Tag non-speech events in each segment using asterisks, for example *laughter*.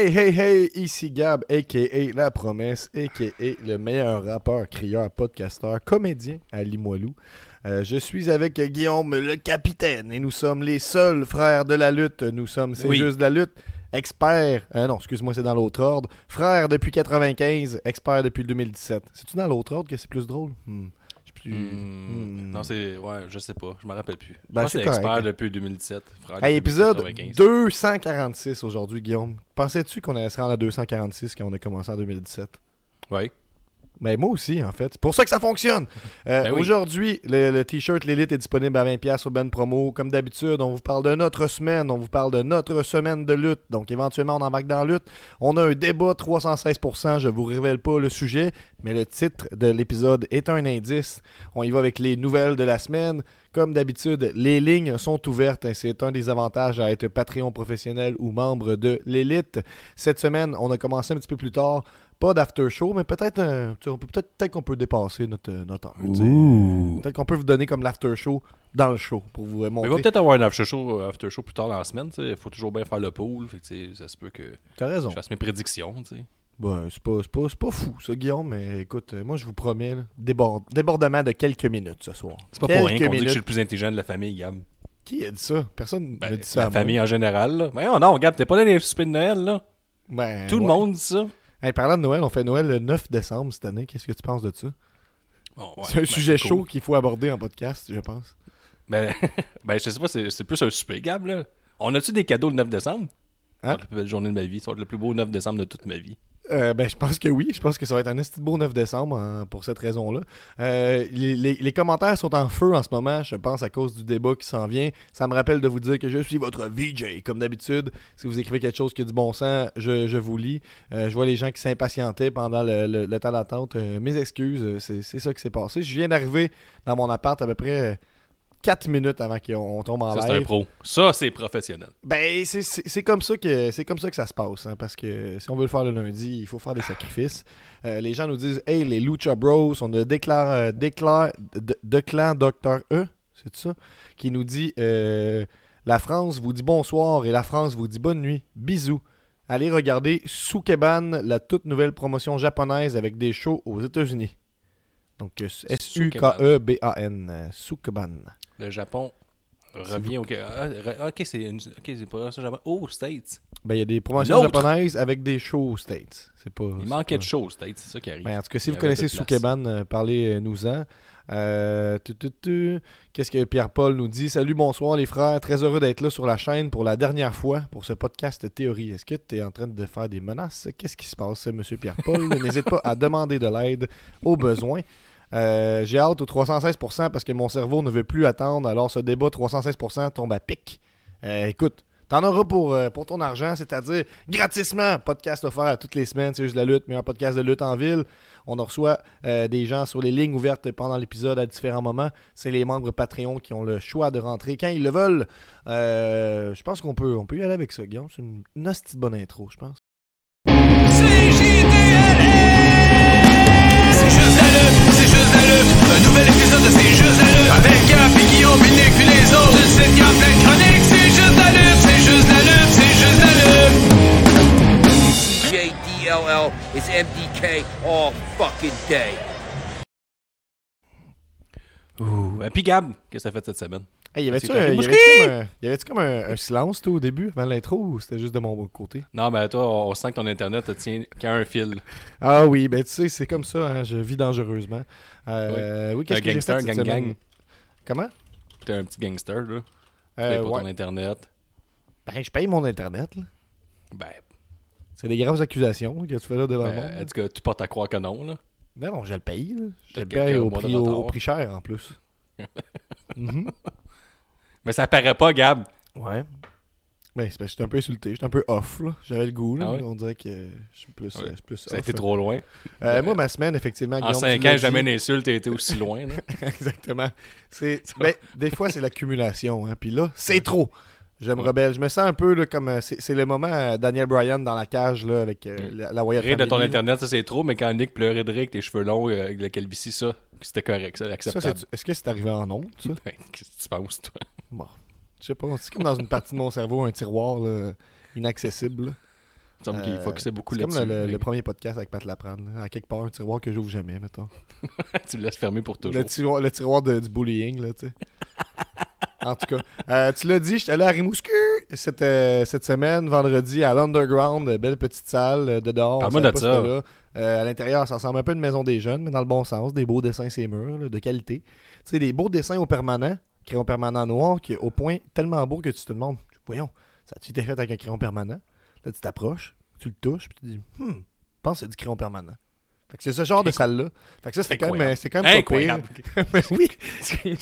Hey, hey, hey, ici Gab, a.k.a. La Promesse, a.k.a. le meilleur rappeur, crieur, podcasteur, comédien à Limoilou. Euh, je suis avec Guillaume, le capitaine, et nous sommes les seuls frères de la lutte. Nous sommes, c'est Oui. juste de la lutte, expert, euh, non, excuse-moi, c'est dans l'autre ordre. Frère depuis 95, expert depuis le 2017. C'est-tu dans l'autre ordre que c'est plus drôle? Hmm. Plus. Hmm. Non, c'est. Ouais, je sais pas. Je me rappelle plus. Ben, je expert depuis 2017. frère, Hey, depuis épisode 95. 246 aujourd'hui, Guillaume. Pensais-tu qu'on allait se rendre à 246 quand on a commencé en 2017? Ouais. Mais moi aussi, en fait. C'est pour ça que ça fonctionne. Euh, Ben oui. Aujourd'hui, le, le t-shirt L'Élite est disponible à 20$ au Ben Promo. Comme d'habitude, on vous parle de notre semaine, on vous parle de notre semaine de lutte. Donc, éventuellement, on embarque dans la lutte. On a un débat 316%. Je vous révèle pas le sujet, mais le titre de l'épisode est un indice. On y va avec les nouvelles de la semaine. Comme d'habitude, les lignes sont ouvertes. C'est un des avantages à être Patreon professionnel ou membre de l'élite. Cette semaine, on a commencé un petit peu plus tard. Pas d'after show, mais peut-être peut- peut-être peut-être qu'on peut dépasser notre, notre heure. Peut-être qu'on peut vous donner comme l'after show dans le show pour vous euh, Mais il va montrer. peut-être avoir un after show, after show plus tard dans la semaine. tu sais. Il faut toujours bien faire le pool. Fait que, tu sais, ça se peut que T'as raison. je fasse mes prédictions. tu sais. Ben, c'est pas, c'est pas, c'est pas fou, ça, Guillaume, mais écoute, euh, moi, je vous promets, là, débord- débordement de quelques minutes ce soir. C'est pas pour rien qu'on dit que je suis le plus intelligent de la famille, Gab. Qui a dit ça? Personne Ben, n'a dit ça. à la moi. famille en général. Là. Mais non, non, Gab, t'es pas dans les soupers de Noël. là. Ben, Tout le monde dit ça. Hey, parlant de Noël, on fait Noël le 9 décembre cette année. Qu'est-ce que tu penses de ça? Bon, ouais, c'est un ben, sujet cool. chaud qu'il faut aborder en podcast, je pense. Ben, *laughs* ben, je sais pas, c'est c'est plus un souper, Gab. Là. On a-tu des cadeaux le 9 décembre? Hein? La plus belle journée de ma vie. Ça va être le plus beau 9 décembre de toute ma vie. Euh, ben, je pense que oui. Je pense que ça va être un de beau 9 décembre hein, pour cette raison-là. Euh, les, commentaires sont en feu en ce moment, je pense, à cause du débat qui s'en vient. Ça me rappelle de vous dire que je suis votre VJ, comme d'habitude. Si vous écrivez quelque chose qui a du bon sens, je, vous lis. Euh, je vois les gens qui s'impatientaient pendant le, temps d'attente. Mes excuses, c'est c'est ça qui s'est passé. Je viens d'arriver dans mon appart à peu près 4 minutes avant qu'on tombe en Ça, c'est un live. pro. Ça, c'est professionnel. Ben, c'est- comme ça que comme ça que ça se passe, hein, parce que si on veut le faire le lundi, il faut faire des sacrifices. Euh, les gens nous disent, hey, les Lucha Bros, on a déclaré, euh, déclare, clan Dr. E, c'est ça, qui nous dit, euh, la France vous dit bonsoir et la France vous dit bonne nuit, bisous. Allez regarder Sukeban, la toute nouvelle promotion japonaise avec des shows aux États-Unis. Donc euh, S-U-K-E-B-A-N, Sukeban. Le Japon revient au. Ah, re- ok, c'est une... ok, c'est pas ça, Japon. Oh, States. Ben, il y a des promotions japonaises avec des shows aux States. C'est pas. Il manquait pas- de choses, States, c'est ça qui arrive. Ben, en tout cas, si Il vous connaissez. Sukeban, euh, parlez-nous-en. Euh, tu. Qu'est-ce que Pierre-Paul nous dit? Salut, bonsoir les frères. Très heureux d'être là sur la chaîne pour la dernière fois pour ce podcast théorie. Est-ce que tu es en train de faire des menaces? Qu'est-ce qui se passe, monsieur Pierre-Paul? *laughs* N'hésite pas à demander de l'aide au besoin. Euh, J'ai hâte au 316% parce que mon cerveau ne veut plus attendre. Alors, ce débat 316% tombe à pic. Euh, écoute, T'en auras pour, euh, ton argent, c'est-à-dire gratisement. Podcast offert toutes les semaines. C'est juste la lutte, mais un podcast de lutte en ville. On reçoit des gens sur les lignes ouvertes pendant l'épisode à différents moments. C'est les membres Patreon qui ont le choix de rentrer quand ils le veulent. Je pense qu'on peut, on peut y aller avec ça, Guillaume. C'est une, une bonne intro, je pense. Juste. Un nouvel épisode de C'est juste la lutte. Avec Gap et Guillaume, Nick, puis les autres. Y a plein de chroniques. C'est juste la lutte, c'est juste la lutte, c'est juste la lutte. JDLL is MDK all fucking day. Ouh. Et puis Gab, qu'est-ce que ça fait cette semaine? Hey, y avait-tu C'est un- correct. y Mouski! avait-tu comme, un- y avait-tu comme un, silence toi, au début, avant l'intro, ou c'était juste de mon côté? Non, mais toi, on sent que ton internet te tient qu'à un fil. Ah oui, ben tu sais, c'est comme ça, hein, je vis dangereusement. Euh, oui, qu'est-ce Un que gangster, fait gang, gang. Comment? T'es un petit gangster, là. Tu Euh, payes pour ouais. ton internet. Ben, je paye mon Internet, là. Ben, C'est des graves accusations que tu fais là devant ben, monde. en tout cas, tu portes à croire que non, là. Non, non, je le paye. là. Je le paye au prix, au prix cher, en plus. *laughs* Mhm. Mais ça paraît pas, Gab. Ouais. Ben, c'est parce que j'étais un peu insulté. J'étais un peu off, là. J'avais le goût, là. Ah ouais? On dirait que je suis plus, Ouais. euh, je suis plus Ça a été là. trop loin. Euh, moi, ma semaine, effectivement, En Guillaume, 5 tu l'as ans, jamais dit. une insulte a été *laughs* aussi loin, là. *laughs* Exactement. C'est, ben, des fois, c'est l'accumulation. Hein. Puis là, c'est trop. Je me rebelle. Je me sens un peu là, comme. euh, c'est, c'est le moment euh, Daniel Bryan dans la cage là, avec euh, la, la Wyatt Rire de ton internet, ça c'est trop, mais quand Nick pleurait de rire avec tes cheveux longs, euh, avec la calvitie, ça, c'était correct, ça, Ça, acceptable. c'est- est-ce que c'est arrivé en ça? *laughs* Ben, Qu'est-ce que tu penses, toi? Bon. Je sais pas. C'est comme dans une partie de mon cerveau, un tiroir là, inaccessible. là. Il Euh, focusait beaucoup C'est comme le, premier podcast avec Pat Laprade. là. À quelque part, un tiroir que j'ouvre jamais, mettons. *laughs* tu le laisses fermer pour toujours. Le tiroir, le tiroir de- du bullying, là, tu sais. en tout cas, euh, tu l'as dit, j'étais allé à Rimouski cette, euh, cette semaine, vendredi, à l'Underground, belle petite salle euh, de dehors. Parle-moi de ça. là. Euh, à l'intérieur, ça ressemble un peu à une maison des jeunes, mais dans le bon sens. Des beaux dessins, ces murs, là, de qualité. Tu sais, des beaux dessins au permanent, crayon permanent noir, qui est au point tellement beau que tu te demandes, voyons, ça a-tu été fait avec un crayon permanent? Là, tu t'approches, tu le touches, puis tu te dis, hmm, je pense que c'est du crayon permanent. Fait que c'est ce genre de salle-là. Fait que ça, c'est quand même, c'est quand même pas. Ben *laughs* oui. *laughs*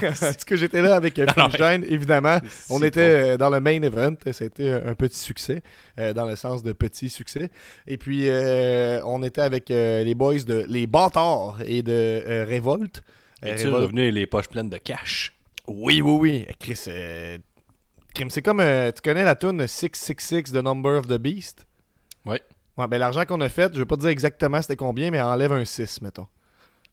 Parce que j'étais là avec euh, Phil Gene, évidemment. On était euh, dans le main event. C'était un petit succès, euh, dans le sens de petit succès. Et puis, euh, on était avec euh, les boys de Les Bâtards et de euh, Révolte. Euh, Es-tu Révolte- revenu les poches pleines de cash? Oui, oui, oui. Chris, euh, c'est comme. euh, tu connais la tune 666 de Number of the Beast? Ouais. Ouais, ben l'argent qu'on a fait, je vais pas te dire exactement c'était combien, mais enlève un 6, mettons.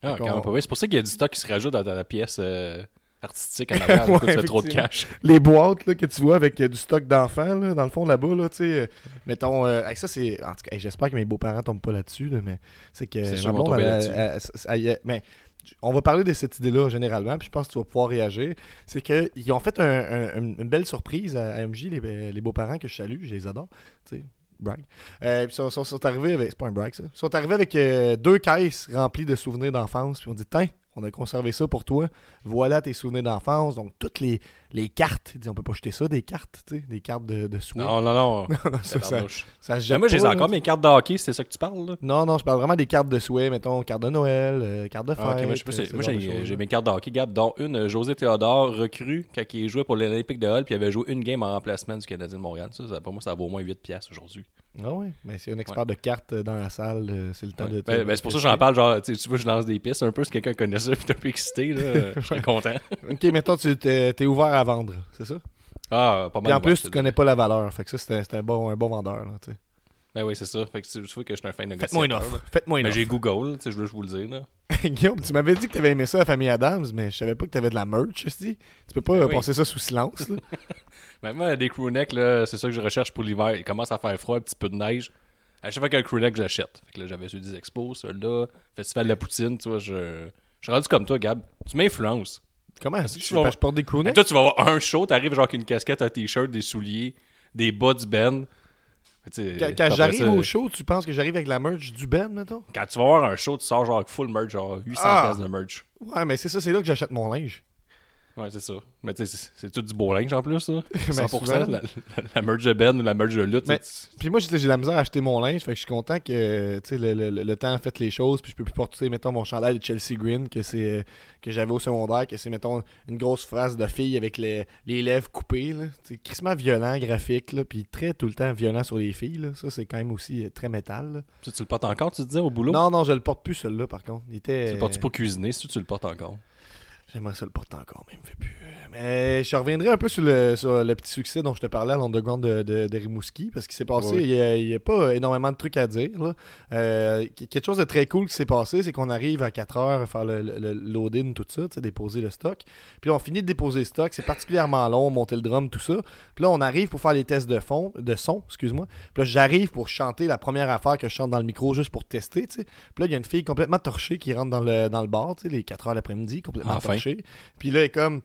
Ah, quand vrai. C'est pour ça qu'il y a du stock qui se rajoute dans, dans la pièce euh, artistique en *laughs* arrière. Ouais, fais trop de cash. les boîtes là, que tu vois avec euh, du stock d'enfants, dans le fond, là-bas, là, tu sais, euh, mettons, hey, ça, c'est, en tout cas, j'espère que mes beaux-parents tombent pas là-dessus, là, mais c'est que, sûr, là-dessus. elle- elle- elle- mais on va parler de cette idée-là, généralement, puis je pense que tu vas pouvoir réagir, c'est qu'ils ont fait un- un- une belle surprise à, MJ, les, beaux-parents que je salue, je les adore, brag. Euh, ils sont arrivés avec, c'est pas un brag, ça, ils sont arrivés avec euh, deux caisses remplies de souvenirs d'enfance, puis on dit, tiens, on a conservé ça pour toi, voilà tes souvenirs d'enfance, donc toutes les, les cartes, on peut pas jeter ça, des cartes, tu sais, des cartes de, de souhaits. Non, *laughs* non, non. ça, ça, ça se moi, je les ai pas, encore, mes cartes de hockey, c'est ça que tu parles, là? Non, non, je parle vraiment des cartes de souhait, mettons, carte de Noël, euh, carte de fête. Ah, moi, pas, euh, moi, j'ai j'ai mes cartes de hockey, Gab, dont une, euh, José Théodore, recrue, quand il jouait pour l'Olympique de Hull, puis il avait joué une game en remplacement du Canadien de Montréal. Ça, ça, pour moi, ça vaut au moins 8 piastres aujourd'hui. Ah oui, mais c'est un expert de cartes dans la salle, c'est le temps de... Ben, ben, c'est pour ça que j'en parle, genre, tu vois, je lance des pistes un peu, si quelqu'un connaît ça, *laughs* puis t'es un peu excité, là, *laughs* serais content. *laughs* Ok, mettons, tu t'es t'es ouvert à vendre, c'est ça? Ah, pas mal. Puis en plus, c'est- tu connais pas la valeur, fait que ça, c'était c'était un bon, un bon vendeur, là, tu sais. Ben oui, c'est ça. Fait que tu tu vois que je suis un fin négociateur. Faites-moi une offre, faites-moi une Mais offre. j'ai Google, tu sais, je veux je vous le dire, là. *laughs* Guillaume, tu m'avais dit que t'avais aimé ça, la famille Adams, mais je savais pas que t'avais de la merch, aussi. Tu peux pas Ben euh, oui. passer ça sous silence, là. Mais *laughs* moi, des crewnecks, là, c'est ça que je recherche pour l'hiver. Il commence à faire froid, un petit peu de neige. À chaque fois qu'il y a un crewneck, je l'achète. Fait que là, j'avais su des expos, celui-là, Festival de la Poutine, tu vois, je... Je suis rendu comme toi, Gab. Tu m'influences. Comment? que Je, tu vas- parce que je porte des Et crewnecks? toi, tu vas avoir un show, t'arrives genre avec une casquette, un t-shirt, des souliers, des bas du Ben. Quand, j'arrive ça, au show, tu penses que j'arrive avec la merch du Ben, mettons? Quand tu vas avoir un show, tu sors genre avec full merch, genre 800 Ah! de merch. Ouais, mais c'est ça, c'est là que j'achète mon linge. Ouais, c'est ça. Mais tu sais, c'est- tout du beau linge en plus, ça. *laughs* Ben, 100%. souvent. la, la, la merch de Ben ou la merch de lutte. Mais- Puis moi, j'ai la misère à acheter mon linge, fait que je suis content que le, le- le temps a fait les choses, puis je peux plus porter, mettons, mon chandail de Chelsea Green que c'est que j'avais au secondaire, que c'est, mettons, une grosse phrase de fille avec les, les lèvres coupées. C'est crissement violent, graphique, là, puis très tout le temps violent sur les filles, là. Ça, c'est quand même aussi euh, très métal, là. Tu, tu le portes encore, tu disais, au boulot? Non, non, je le porte plus, celui-là, par contre. Il était... Tu le portes pour cuisiner, si tu le portes encore? J'aimerais ça le porter encore, mais il me fait plus. euh, Mais je reviendrai un peu sur le, sur le petit succès dont je te parlais à l'underground de, de, de Rimouski, parce qu'il s'est passé, il n'y a, pas énormément de trucs à dire. là. Euh, qu- quelque chose de très cool qui s'est passé, c'est qu'on arrive à 4 heures à faire le, le, load-in, tout ça, tu sais, déposer le stock. Puis là, on finit de déposer le stock, c'est particulièrement long, monter le drum, tout ça. Puis là, on arrive pour faire les tests de fond, de son, excuse-moi. Puis là, j'arrive pour chanter la première affaire que je chante dans le micro juste pour tester, tu sais. Puis là, il y a une fille complètement torchée qui rentre dans le, dans le bar, tu sais, les 4 heures l'après-midi, complètement Enfin. torchée. Puis là, elle est comme.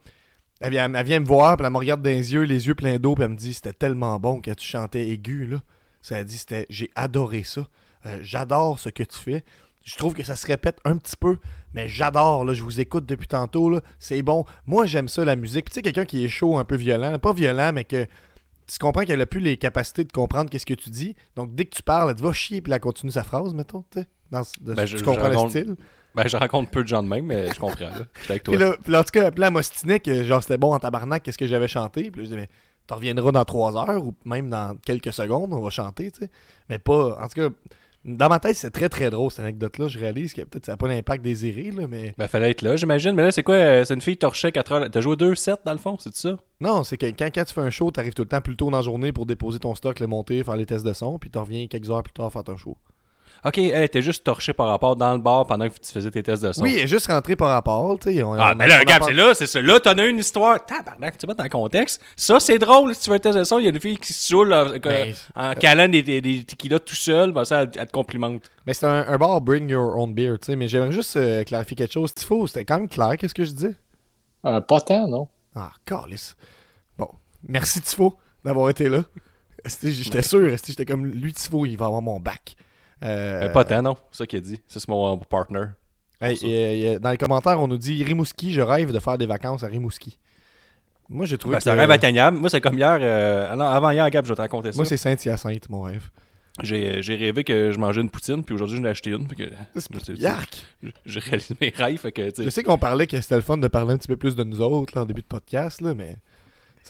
Elle vient, elle vient me voir, puis elle me regarde dans les yeux, les yeux pleins d'eau, puis elle me dit C'était tellement bon que tu chantais aigu, là. Ça a dit c'était J'ai adoré ça. Euh, j'adore ce que tu fais. Je trouve que ça se répète un petit peu, mais j'adore, là. Je vous écoute depuis tantôt, là. C'est bon. Moi, j'aime ça, la musique. Puis tu sais, quelqu'un qui est chaud, un peu violent, pas violent, mais que. Tu comprends qu'elle a plus les capacités de comprendre qu'est-ce que tu dis. Donc, dès que tu parles, elle te va chier, puis elle continue sa phrase, mettons. tu sais. Dans, ce- de- Ben, tu je- je comprends le raconte- style. Ben, je rencontre peu de gens de même, mais je comprends. là. Je suis avec toi. Puis là, puis là, en tout cas, là, elle que genre c'était bon en tabarnak, qu'est-ce que j'avais chanté? Puis là, je disais, mais tu reviendras dans trois heures ou même dans quelques secondes, on va chanter, tu sais. Mais pas. En tout cas, dans ma tête, c'est très très drôle cette anecdote-là. Je réalise que peut-être ça n'a pas l'impact désiré, là, mais. Ben, fallait être là, j'imagine. Mais là, c'est quoi euh, C'est une fille torchée 4 heures. T'as joué 2 sets dans le fond, c'est ça? Non, c'est que quand, quand tu fais un show, tu arrives tout le temps plus tôt dans la journée pour déposer ton stock, le monter, faire les tests de son, puis tu reviens quelques heures plus tard faire ton show. Ok, elle était juste torchée par rapport dans le bar pendant que tu faisais tes tests de son. Oui, elle est juste rentrée par rapport. tu sais, on- Ah, on- mais là, regarde, c'est là, c'est ça. Là, t'en as une histoire. Tabarnak, tu vas dans le contexte. Ça, c'est drôle. Si tu veux un test de son, il y a une fille qui se saoule euh, Ben, en calant des, des, des tequilas tout seul. Ben, ça, elle, elle te complimente. Mais c'est un, un bar Bring Your Own Beer, tu sais. Mais j'aimerais juste euh, clarifier quelque chose. Tifo, c'était quand même clair, qu'est-ce que je dis? Euh, pas tant, non? Ah, calice. Bon. Merci, Tifo, d'avoir été là. J'étais sûr, j'étais comme lui, Tifo, il va avoir mon bac. Euh, pas tant, non. C'est ça qu'il a dit. C'est mon partner. hey, et, et, dans les commentaires, on nous dit Rimouski, je rêve de faire des vacances à Rimouski. Moi, j'ai trouvé Ben, que. c'est un rêve atteignable. Moi, c'est comme hier. euh, non, avant hier, Gab, je vais te raconter ça. Moi, c'est Saint-Hyacinthe, mon rêve. J'ai rêvé que je mangeais une poutine, puis aujourd'hui, j'en ai acheté une. J'ai réalisé mes rêves. Fait que, Je sais, sais qu'on parlait que c'était le fun de parler un petit peu plus de nous autres là, en début de podcast, là, mais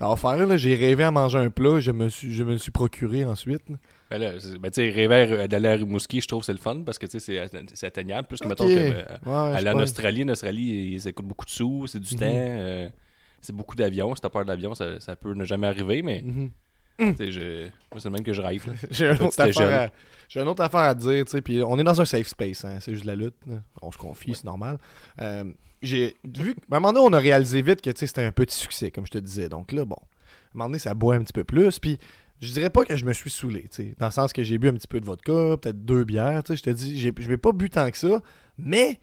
ça va faire. Là. J'ai rêvé à manger un plat, je me suis, je me le suis procuré ensuite. là. Ben là, ben, tu sais, rêver d'aller à Rimouski, je trouve que c'est le fun parce que tu sais, c'est c'est atteignable. Plus que, mettons, Ok. que, euh, Ouais, aller en pense. Australie, en Australie, ça coûte beaucoup de sous, c'est du Mhm. temps, euh, c'est beaucoup d'avions. Si t'as peur de l'avion, ça, ça peut ne jamais arriver, mais Mhm. je- moi, c'est le même que je rêve. *laughs* J'ai une, autre affaire à- j'ai une autre affaire à te dire, puis on est dans un safe space, hein, c'est juste de la lutte, on se confie, c'est normal. Euh, j'ai vu, à un moment donné, on a réalisé vite que c'était un petit succès, comme je te disais. Donc là, bon, à un moment donné, ça boit un petit peu plus, puis je dirais pas que je me suis saoulé, dans le sens que j'ai bu un petit peu de vodka, peut-être deux bières, je te dis, je vais pas bu tant que ça, mais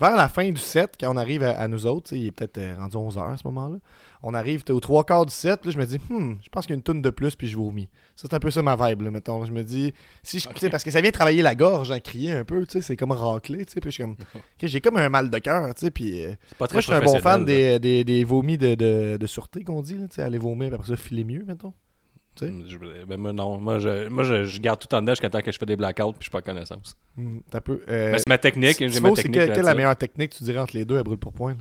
vers la fin du set, quand on arrive à, à nous autres, il est peut-être euh, rendu 11h à ce moment-là, on arrive aux trois quarts du set, là, je me dis, hmm, je pense qu'il y a une tonne de plus, puis je vomis. Ça, c'est un peu ça ma vibe, là, mettons. Je me dis, si je, parce que ça vient travailler la gorge, en crier un peu, tu sais, c'est comme racler, tu sais, puis je suis comme, *laughs* j'ai comme un mal de cœur, tu sais, puis euh, C'est pas très moi, je suis un bon fan des, des, des vomis de, de, de sûreté, qu'on dit, tu sais, aller vomir, puis après ça, filer mieux, mettons. tu sais. là. Je- ben, moi, non. Moi, je, moi je, je garde tout en dedans jusqu'à temps que je fais des blackouts puis je suis pas à connaissance. Hmm, peu. Euh, Ben, c'est ma technique. si ma technique. quelle, quelle est la meilleure technique, tu dirais, entre les deux, à brûle pour point, là?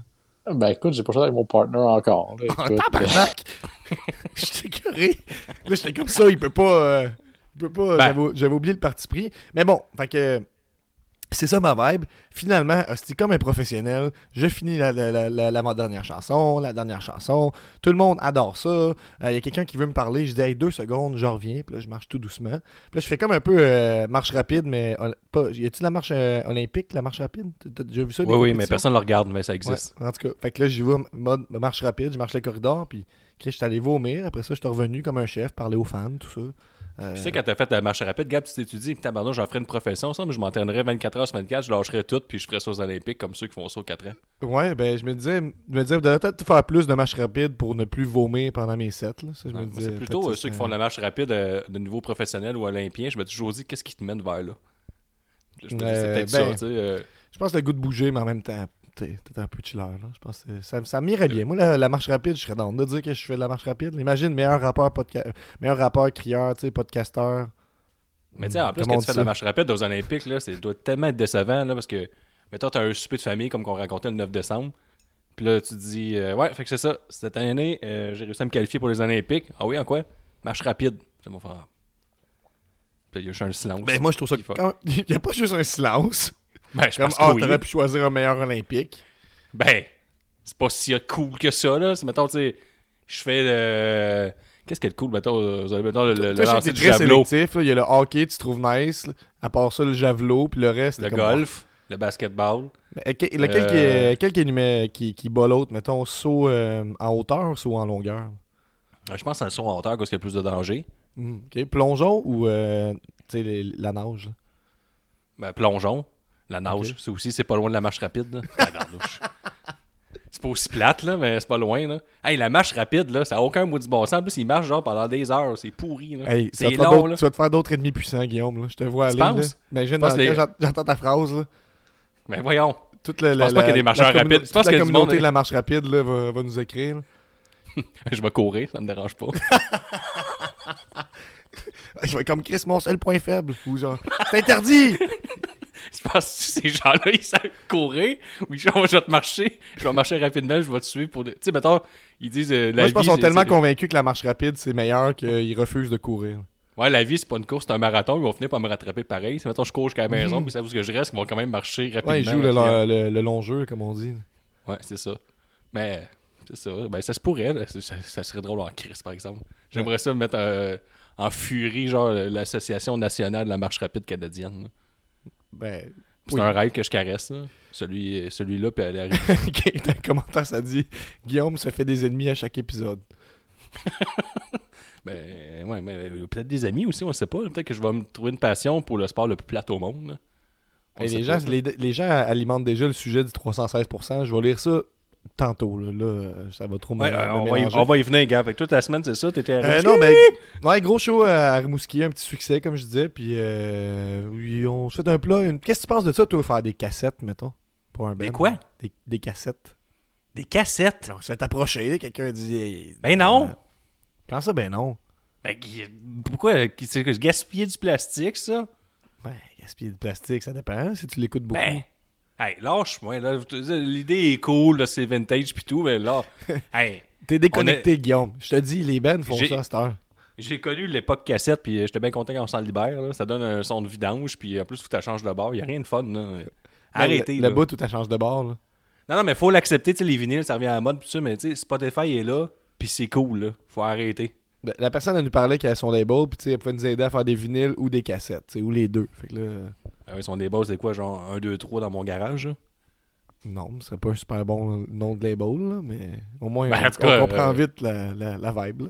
Ben écoute, j'ai pas choisi avec mon partner encore. là, Ah, écoute, tabarnak! *laughs* J'étais curé. Là, j'étais comme ça, il peut pas. euh, il peut pas. Ben. j'avais- J'avais oublié le parti pris. Mais bon, fait que. C'est ça ma vibe. Finalement, c'est comme un professionnel. Je finis la, la, la, dernière chanson, la dernière chanson. Tout le monde adore ça. Euh, Il y a quelqu'un qui veut me parler. Je dis, hey, deux secondes, je reviens. Puis là, je marche tout doucement. Puis là, je fais comme un peu euh, marche rapide, mais euh, pas. Y a-tu la marche euh, olympique, la marche rapide? T'as déjà vu ça Oui, oui, mais personne ne le regarde, mais ça existe. Ouais, en tout cas, fait que là, j'y vais, mode marche rapide, je marche le corridor, puis je suis allé vomir. Après ça, je suis revenu comme un chef, parler aux fans, tout ça. Euh, Tu sais, quand t'as fait la marche rapide, Gab, tu t'es dit, tabarnak, j'en ferais une profession, ça, mais je m'entraînerais 24 heures sur 24, je lâcherais tout, puis je ferais ça aux Olympiques comme ceux qui font ça aux 4 ans. Ouais, ben, je me disais, je me disais, vous devez peut-être faire plus de marche rapide pour ne plus vomir pendant mes sets. Là. Ça, je Non, me moi, disais, c'est plutôt euh, ceux qui font de la marche rapide euh, de niveau professionnel ou olympien. Je me dis toujours dit, qu'est-ce qui te mène vers là? Je me dis, Euh, c'est peut-être ben, ça, tu sais. euh, Je pense que le goût de bouger, mais en même temps, t'es un peu chiller. Là. Je pense que ça, ça m'irait bien. Moi, la, la marche rapide, je serais dans de dire que je fais de la marche rapide. Imagine, meilleur rappeur, podca... meilleur rappeur, crieur, tu podcasteur. Mais tu sais, en plus, Comment quand tu fais de la ça? marche rapide aux Olympiques, là, c'est doit tellement être décevant, là, parce que, mettons, t'as un souper de famille comme qu'on racontait le 9 décembre. Puis là, tu te dis, euh, ouais, fait que c'est ça. Cette année, euh, j'ai réussi à me qualifier pour les Olympiques. Ah oui, en quoi? Marche rapide. C'est mon frère. Puis il y a juste un silence. Ben, moi, je trouve ça. Quand- *laughs* Il n'y a pas juste un silence. Ben, je Comme, pense que oui. t'aurais pu choisir un meilleur olympique. Ben, c'est pas si cool que ça, là. C'est, mettons, tu sais, je fais le. Qu'est-ce qui est cool, mettons, euh, vous avez, mettons, le, le, le lancer du javelot, sélectif. là. Il y a le hockey, tu trouves nice. là. À part ça, le javelot, puis le reste. le comme- golf, le basketball. Mais, euh, que- lequel, qui, Euh, est, quel qui, est qui, qui bat l'autre? Mettons, saut euh, en hauteur, saut en longueur? Euh, Je pense c'est le saut en hauteur parce qu'il y a plus de danger. Ok. Plongeon ou euh, tu sais, les- la nage? Ben, plongeon, la nage, Ok. c'est aussi, c'est pas loin de la marche rapide. Là. *laughs* C'est pas aussi plate, là, mais c'est pas loin. Là. Hey, la marche rapide, là, ça a aucun mot du bon sens. En plus, il marche genre pendant des heures. C'est pourri. Là. Hey, ça c'est long. Là. Tu vas te faire d'autres ennemis puissants, Guillaume. là. Je te vois Tu aller. Imagine, les- j'entends ta phrase. Là, Mais voyons. toute la, pas qu'il y a des marcheurs rapides? Tu penses toute la communauté monde- de la marche rapide là, va, va nous écrire. *laughs* je vais courir, ça me dérange pas. *laughs* Je vais comme Chris, mon seul point faible. Ou genre, c'est interdit *laughs* Tu penses que ces gens-là, ils savent courir? Ou ils disent, je vais te marcher, je vais marcher rapidement, je vais te suivre pour. des- Tu sais, mettons, ils disent. euh, la Moi, je pense qu'ils sont c'est- tellement c'est- convaincus que la marche rapide, c'est meilleur qu'ils refusent de courir. Ouais, la vie, c'est pas une course, c'est un marathon, ils vont finir par me rattraper pareil. Si mettons, je cours jusqu'à la maison, puis ça vous que je reste, ils vont quand même marcher rapidement. Ouais, ils jouent le, là. le- le long jeu, comme on dit. Ouais, c'est ça. Mais, c'est ça. Ben, ça se pourrait. Ça, ça serait drôle en crise, par exemple. J'aimerais ça me mettre euh, en furie, genre l'association nationale de la marche rapide canadienne. Ben, C'est oui. un rêve que je caresse, là. Celui, celui-là, puis elle arrive. Dans *laughs* le commentaire, ça dit Guillaume se fait des ennemis à chaque épisode. *laughs* Ben, ouais, mais euh, peut-être des amis aussi, on sait pas. Peut-être que je vais me trouver une passion pour le sport le plus plate au monde. Et les, gens, les gens alimentent déjà le sujet du 316%. Je vais lire ça tantôt. Là, Là, ça va trop Ouais, me euh, on, va y, mélanger. on va y venir, gars. Fait que toute la semaine, c'est ça, t'étais à Euh, non, ben, ouais, gros show à Rimouski, un petit succès, comme je disais. Puis, euh, oui, on se fait un plat. une- Qu'est-ce que tu penses de ça, toi, faire des cassettes, mettons Pour un Des band? quoi? Des, des cassettes. Des cassettes? On se fait approcher, quelqu'un dit. hey, Ben non. euh, Comment ça, ben non? Ben, pourquoi? C'est gaspillais du plastique, ça? Ben, gaspiller du plastique, ça dépend. hein, Si tu l'écoutes beaucoup. Ben, hey, lâche-moi. là. L'idée est cool, c'est vintage pis tout, mais là, *laughs* hey, T'es déconnecté, Guillaume. Je te dis, les bands font ça à cette heure. j'ai connu l'époque cassette, puis euh, j'étais bien content quand on s'en libère. là. Ça donne un son de vidange, puis en plus, faut que tu changes de bord. Y a rien de fun, là. Arrêtez, Le, là. le bout où tu changes de bord, là. Non, non, mais faut l'accepter, tu sais, les vinyles, ça revient à la mode, tout ça, mais tu sais, Spotify est là, puis c'est cool, là. Faut arrêter. Ben, La personne, elle nous parlait qu'elle a son label, puis elle pouvait nous aider à faire des vinyles ou des cassettes, ou les deux. Fait que là, Ah oui, son débat, c'est quoi, genre 1, 2, 3 dans mon garage, là? non, ce serait pas un super bon nom de label, là, mais au moins, Ben, cas, on comprend euh, vite la, la, la vibe, là.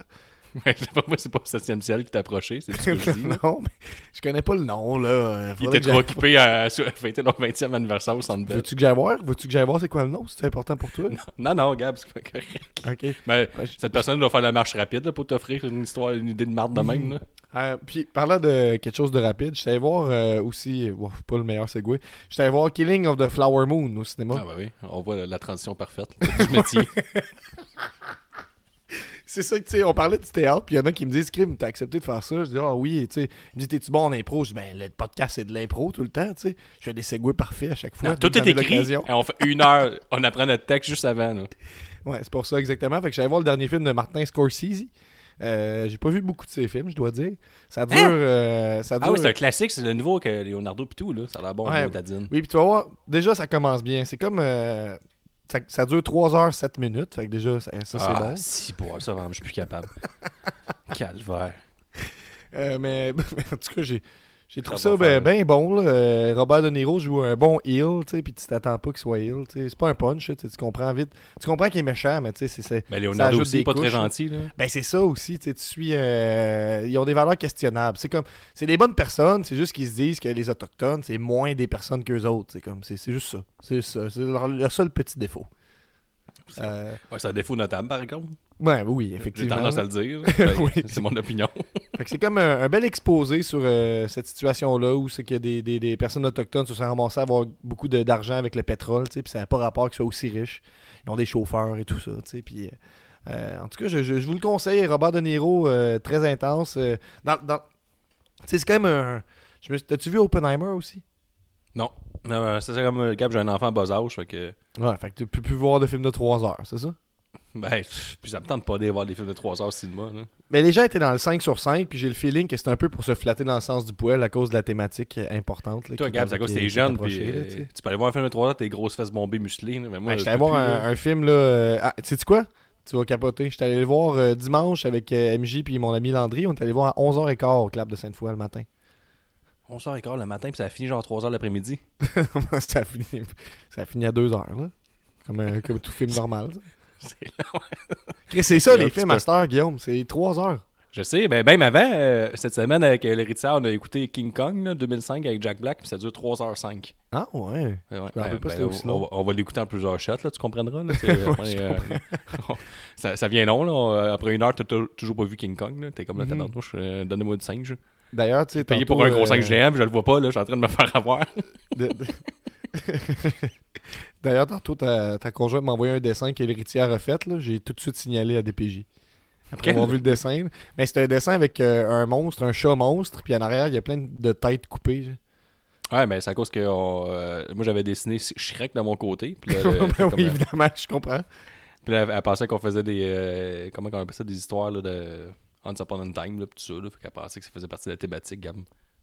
*laughs* Moi, c'est pas le 7 ciel qui t'a approché, c'est ce que je dis. non, mais je connais pas le nom, là. Euh, Il était trop occupé à fêter leur 20e anniversaire au Centre Bell. Veux-tu que j'aille voir? Veux-tu que j'aille voir c'est quoi le nom? C'est important pour toi? Non, non, Gab, c'est pas correct. ok. Mais Ouais, cette personne doit faire la marche rapide là, pour t'offrir une histoire, une idée de marde de même. Là. Euh, puis, parlant de quelque chose de rapide, je allé voir euh, aussi, euh, wow, pas le meilleur segway, je suis allé voir Killing of the Flower Moon au cinéma. Ah, bah oui, on voit la, la transition parfaite *laughs* du métier. *laughs* C'est ça que, tu sais, on parlait du théâtre, puis il y en a qui me disent, Crime, t'as accepté de faire ça? Je dis, ah oui, tu sais. Il me dit, t'es-tu bon en impro? Je dis, ben, le podcast, c'est de l'impro tout le temps, tu sais. Je fais des segways parfaits à chaque fois. Non, tout est écrit. on fait une heure, *laughs* on apprend notre texte juste avant. Là. Ouais, c'est pour ça, exactement. Fait que j'allais voir le dernier film de Martin Scorsese. Euh, j'ai pas vu beaucoup de ses films, je dois dire. Ça dure. euh, ça dure Ah oui, c'est un classique, c'est le nouveau que Leonardo pis tout, là. Ça a l'air bon, Ouais. Dadine. Oui, puis tu vas voir, déjà, ça commence bien. C'est comme. euh, ça, ça dure 3 heures 7 minutes. Fait que déjà, ça, ça, c'est ah, bon. si, pour ça, vraiment, je suis plus capable. *laughs* Calvaire. Euh, mais *laughs* en tout cas, j'ai. J'ai trouvé Ça bien faire. bon. Là. Euh, Robert De Niro joue un bon heel, tu sais, puis tu t'attends pas qu'il soit heel. C'est pas un punch, tu comprends vite. Tu comprends qu'il est méchant, mais tu sais, c'est-. Mais Leonardo aussi, des pas très couches, gentil, là. Ben c'est ça aussi, tu suis. euh, ils ont des valeurs questionnables. C'est comme. C'est des bonnes personnes, c'est juste qu'ils se disent que les Autochtones, c'est moins des personnes qu'eux autres. C'est comme. C'est juste ça. C'est ça. C'est leur, leur seul petit défaut. Euh, Ouais, c'est un défaut notable, par contre. ouais, oui, J'ai effectivement. tendance à le dire. *laughs* Ben, Oui. C'est mon opinion. Que c'est comme un, un bel exposé sur euh, cette situation-là où c'est a des, des- des personnes autochtones se sont ramassées à avoir beaucoup de- d'argent avec le pétrole, tu sais, puis ça n'a pas rapport qu'ils soient aussi riches. Ils ont des chauffeurs et tout ça, tu sais, puis... euh, euh, en tout cas, je, je- je vous le conseille, Robert De Niro, euh, très intense. euh, dans, dans- c'est quand même un... me- T'as-tu vu Oppenheimer aussi? Non. C'est comme, Gab, j'ai un enfant à bas âge, fait que. Ouais, fait que tu peux plus voir de films de 3 heures, c'est ça? Ben, puis ça me tente pas d'aller voir des films de 3 heures au cinéma, là. Mais les gens étaient dans le 5 sur 5, puis j'ai le feeling que c'est un peu pour se flatter dans le sens du poil à cause de la thématique euh, importante. là, Toi, Gab, c'est à cause que t'es jeune, puis euh, tu sais. tu peux aller voir un film de 3 heures, tes grosses fesses bombées musclées, là, mais moi, j'étais allé voir plus, un, film là. euh, Ah, sais-tu quoi? Tu vas capoter. J'étais allé le voir euh, dimanche avec euh, MJ puis mon ami Landry. On est allé voir à 11h15 au Clap de Sainte-Foy le matin. 11h15 le matin, puis ça a fini genre 3h l'après-midi. *laughs* ça, a fini, ça a fini à 2h, là. Comme, comme tout film *laughs* normal. C'est ça, les films heure, Guillaume. C'est 3 heures. Je sais, ben même avant, euh, cette semaine avec euh, l'héritière, on a écouté King Kong là, 2005 avec Jack Black, puis ça dure 3h05. Ah, ouais. Ben, pas on, va, on va l'écouter en plusieurs shots, là, tu comprendras. Là, *laughs* euh, Ouais, euh, *laughs* ça, ça vient long. Là, On- après une heure, t'as tou- toujours pas vu King Kong. T'es comme là, Mhm. tabarnouche, euh, donnez-moi du singe. D'ailleurs, tu sais. Payé pour un gros euh, 5 géant, puis je le vois pas, je suis en train de me faire avoir. *laughs* de- de- D'ailleurs, tantôt, ta, ta conjointe m'a envoyé un dessin que l'héritière a fait. là. J'ai tout de suite signalé à DPJ. Après avoir vu le dessin. Mais c'était un dessin avec euh, un monstre, un chat monstre, puis en arrière, il y a plein de têtes coupées. genre. Ouais, mais c'est à cause que on, euh, moi j'avais dessiné Shrek de mon côté. Puis là, *laughs* Ben oui, évidemment, je comprends. puis là, elle, pensait qu'on faisait des. euh, comment on appelle ça Des histoires là, de. Once Upon a Time, là, tout ça. Là, fait qu'elle pensait que ça faisait partie de la thématique, Gab.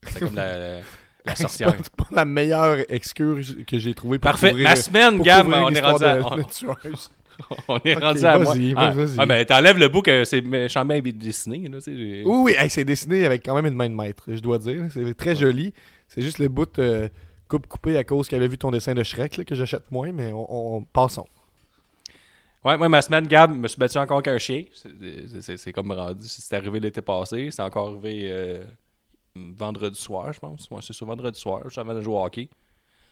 C'est comme la, la, la sorcière. pas, c'est pas la meilleure excuse que j'ai trouvée pour Parfait. couvrir- Ma semaine, Gab, on est rendu à, *laughs* on, est Ok, rendu à moi. vas-y, Ah, vas-y. ah, mais t'enlèves le bout que c'est méchant bien dessiné. Là, Oui, oui, hey, c'est dessiné avec quand même une main de maître, je dois dire. C'est très joli. C'est juste le bout euh, coupe coupée à cause qu'elle avait vu ton dessin de Shrek, là, que j'achète moins, mais on, on- passons. Ouais, moi, ma semaine, Gab, je me suis battu encore avec un chien. C'est comme rendu. C'est arrivé l'été passé. C'est encore arrivé euh, vendredi soir, je pense. Ouais, c'est ça, vendredi soir, juste avant de jouer au hockey.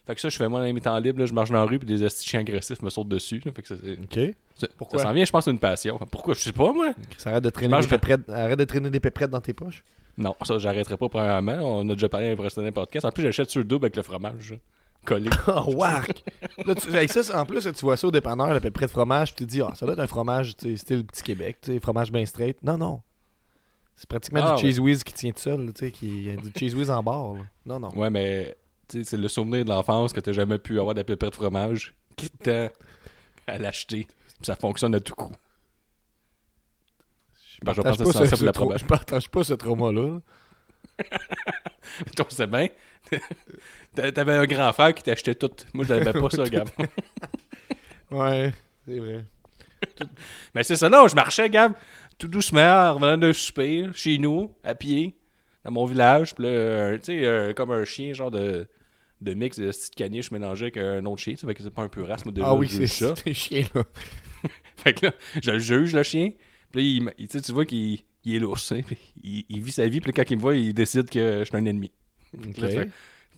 Fait que ça, je fais moi dans mes temps libres, là, je marche dans la rue, puis des esti chiens agressifs me sautent dessus. là. Fait que ça, OK? ça- Pourquoi? Ça s'en vient, je pense, d'une passion. Pourquoi? Je sais pas, moi. Ça arrête de traîner, des péprettes, arrête de traîner des péprettes dans tes poches? Non, ça, j'arrêterai pas premièrement. On a déjà parlé dans un précédent podcast. En plus, j'achète sur le double avec le fromage. là, Collé. Oh, *laughs* wark! Là, tu, avec ça, en plus, tu vois ça au dépanneur, le péprette de fromage, tu te dis, ah, ça doit être un fromage, tu sais, style Petit Québec, tu sais, fromage bien straight. Non, non. C'est pratiquement Ah, du cheese whiz qui tient tout seul, tu sais, qui y a du cheese whiz en barre. là. Non, non. Ouais, mais c'est le souvenir de l'enfance que t'as jamais pu avoir de pépère de fromage qui t'a à l'acheter. Ça fonctionne à tout coup. Ben, je vais Partage penser pas ça, ce- la partage pas ce trauma-là. *laughs* Toi, c'est bien. *laughs* T'a- T'avais un grand frère qui t'achetait tout. Moi, je n'avais pas ça, *laughs* Gab. Ouais, c'est vrai. Mais c'est ça, là, je marchais, Gab, tout doucement, en revenant d'un souper, chez nous, à pied, dans mon village. Puis là, euh, tu sais, euh, comme un chien, genre de, de mix de petite caniche mélangé avec un autre chien. Tu sais, fait que c'est pas un peu race, moi, déjà, Ah oui, c'est ça. *laughs* c'est chien, là. *laughs* Fait que là, je le juge, le chien. Puis là, il tu vois qu'il il est lousse. hein, il, il vit sa vie. Puis là, quand il me voit, il décide que je suis un ennemi. Ok. Là, fait-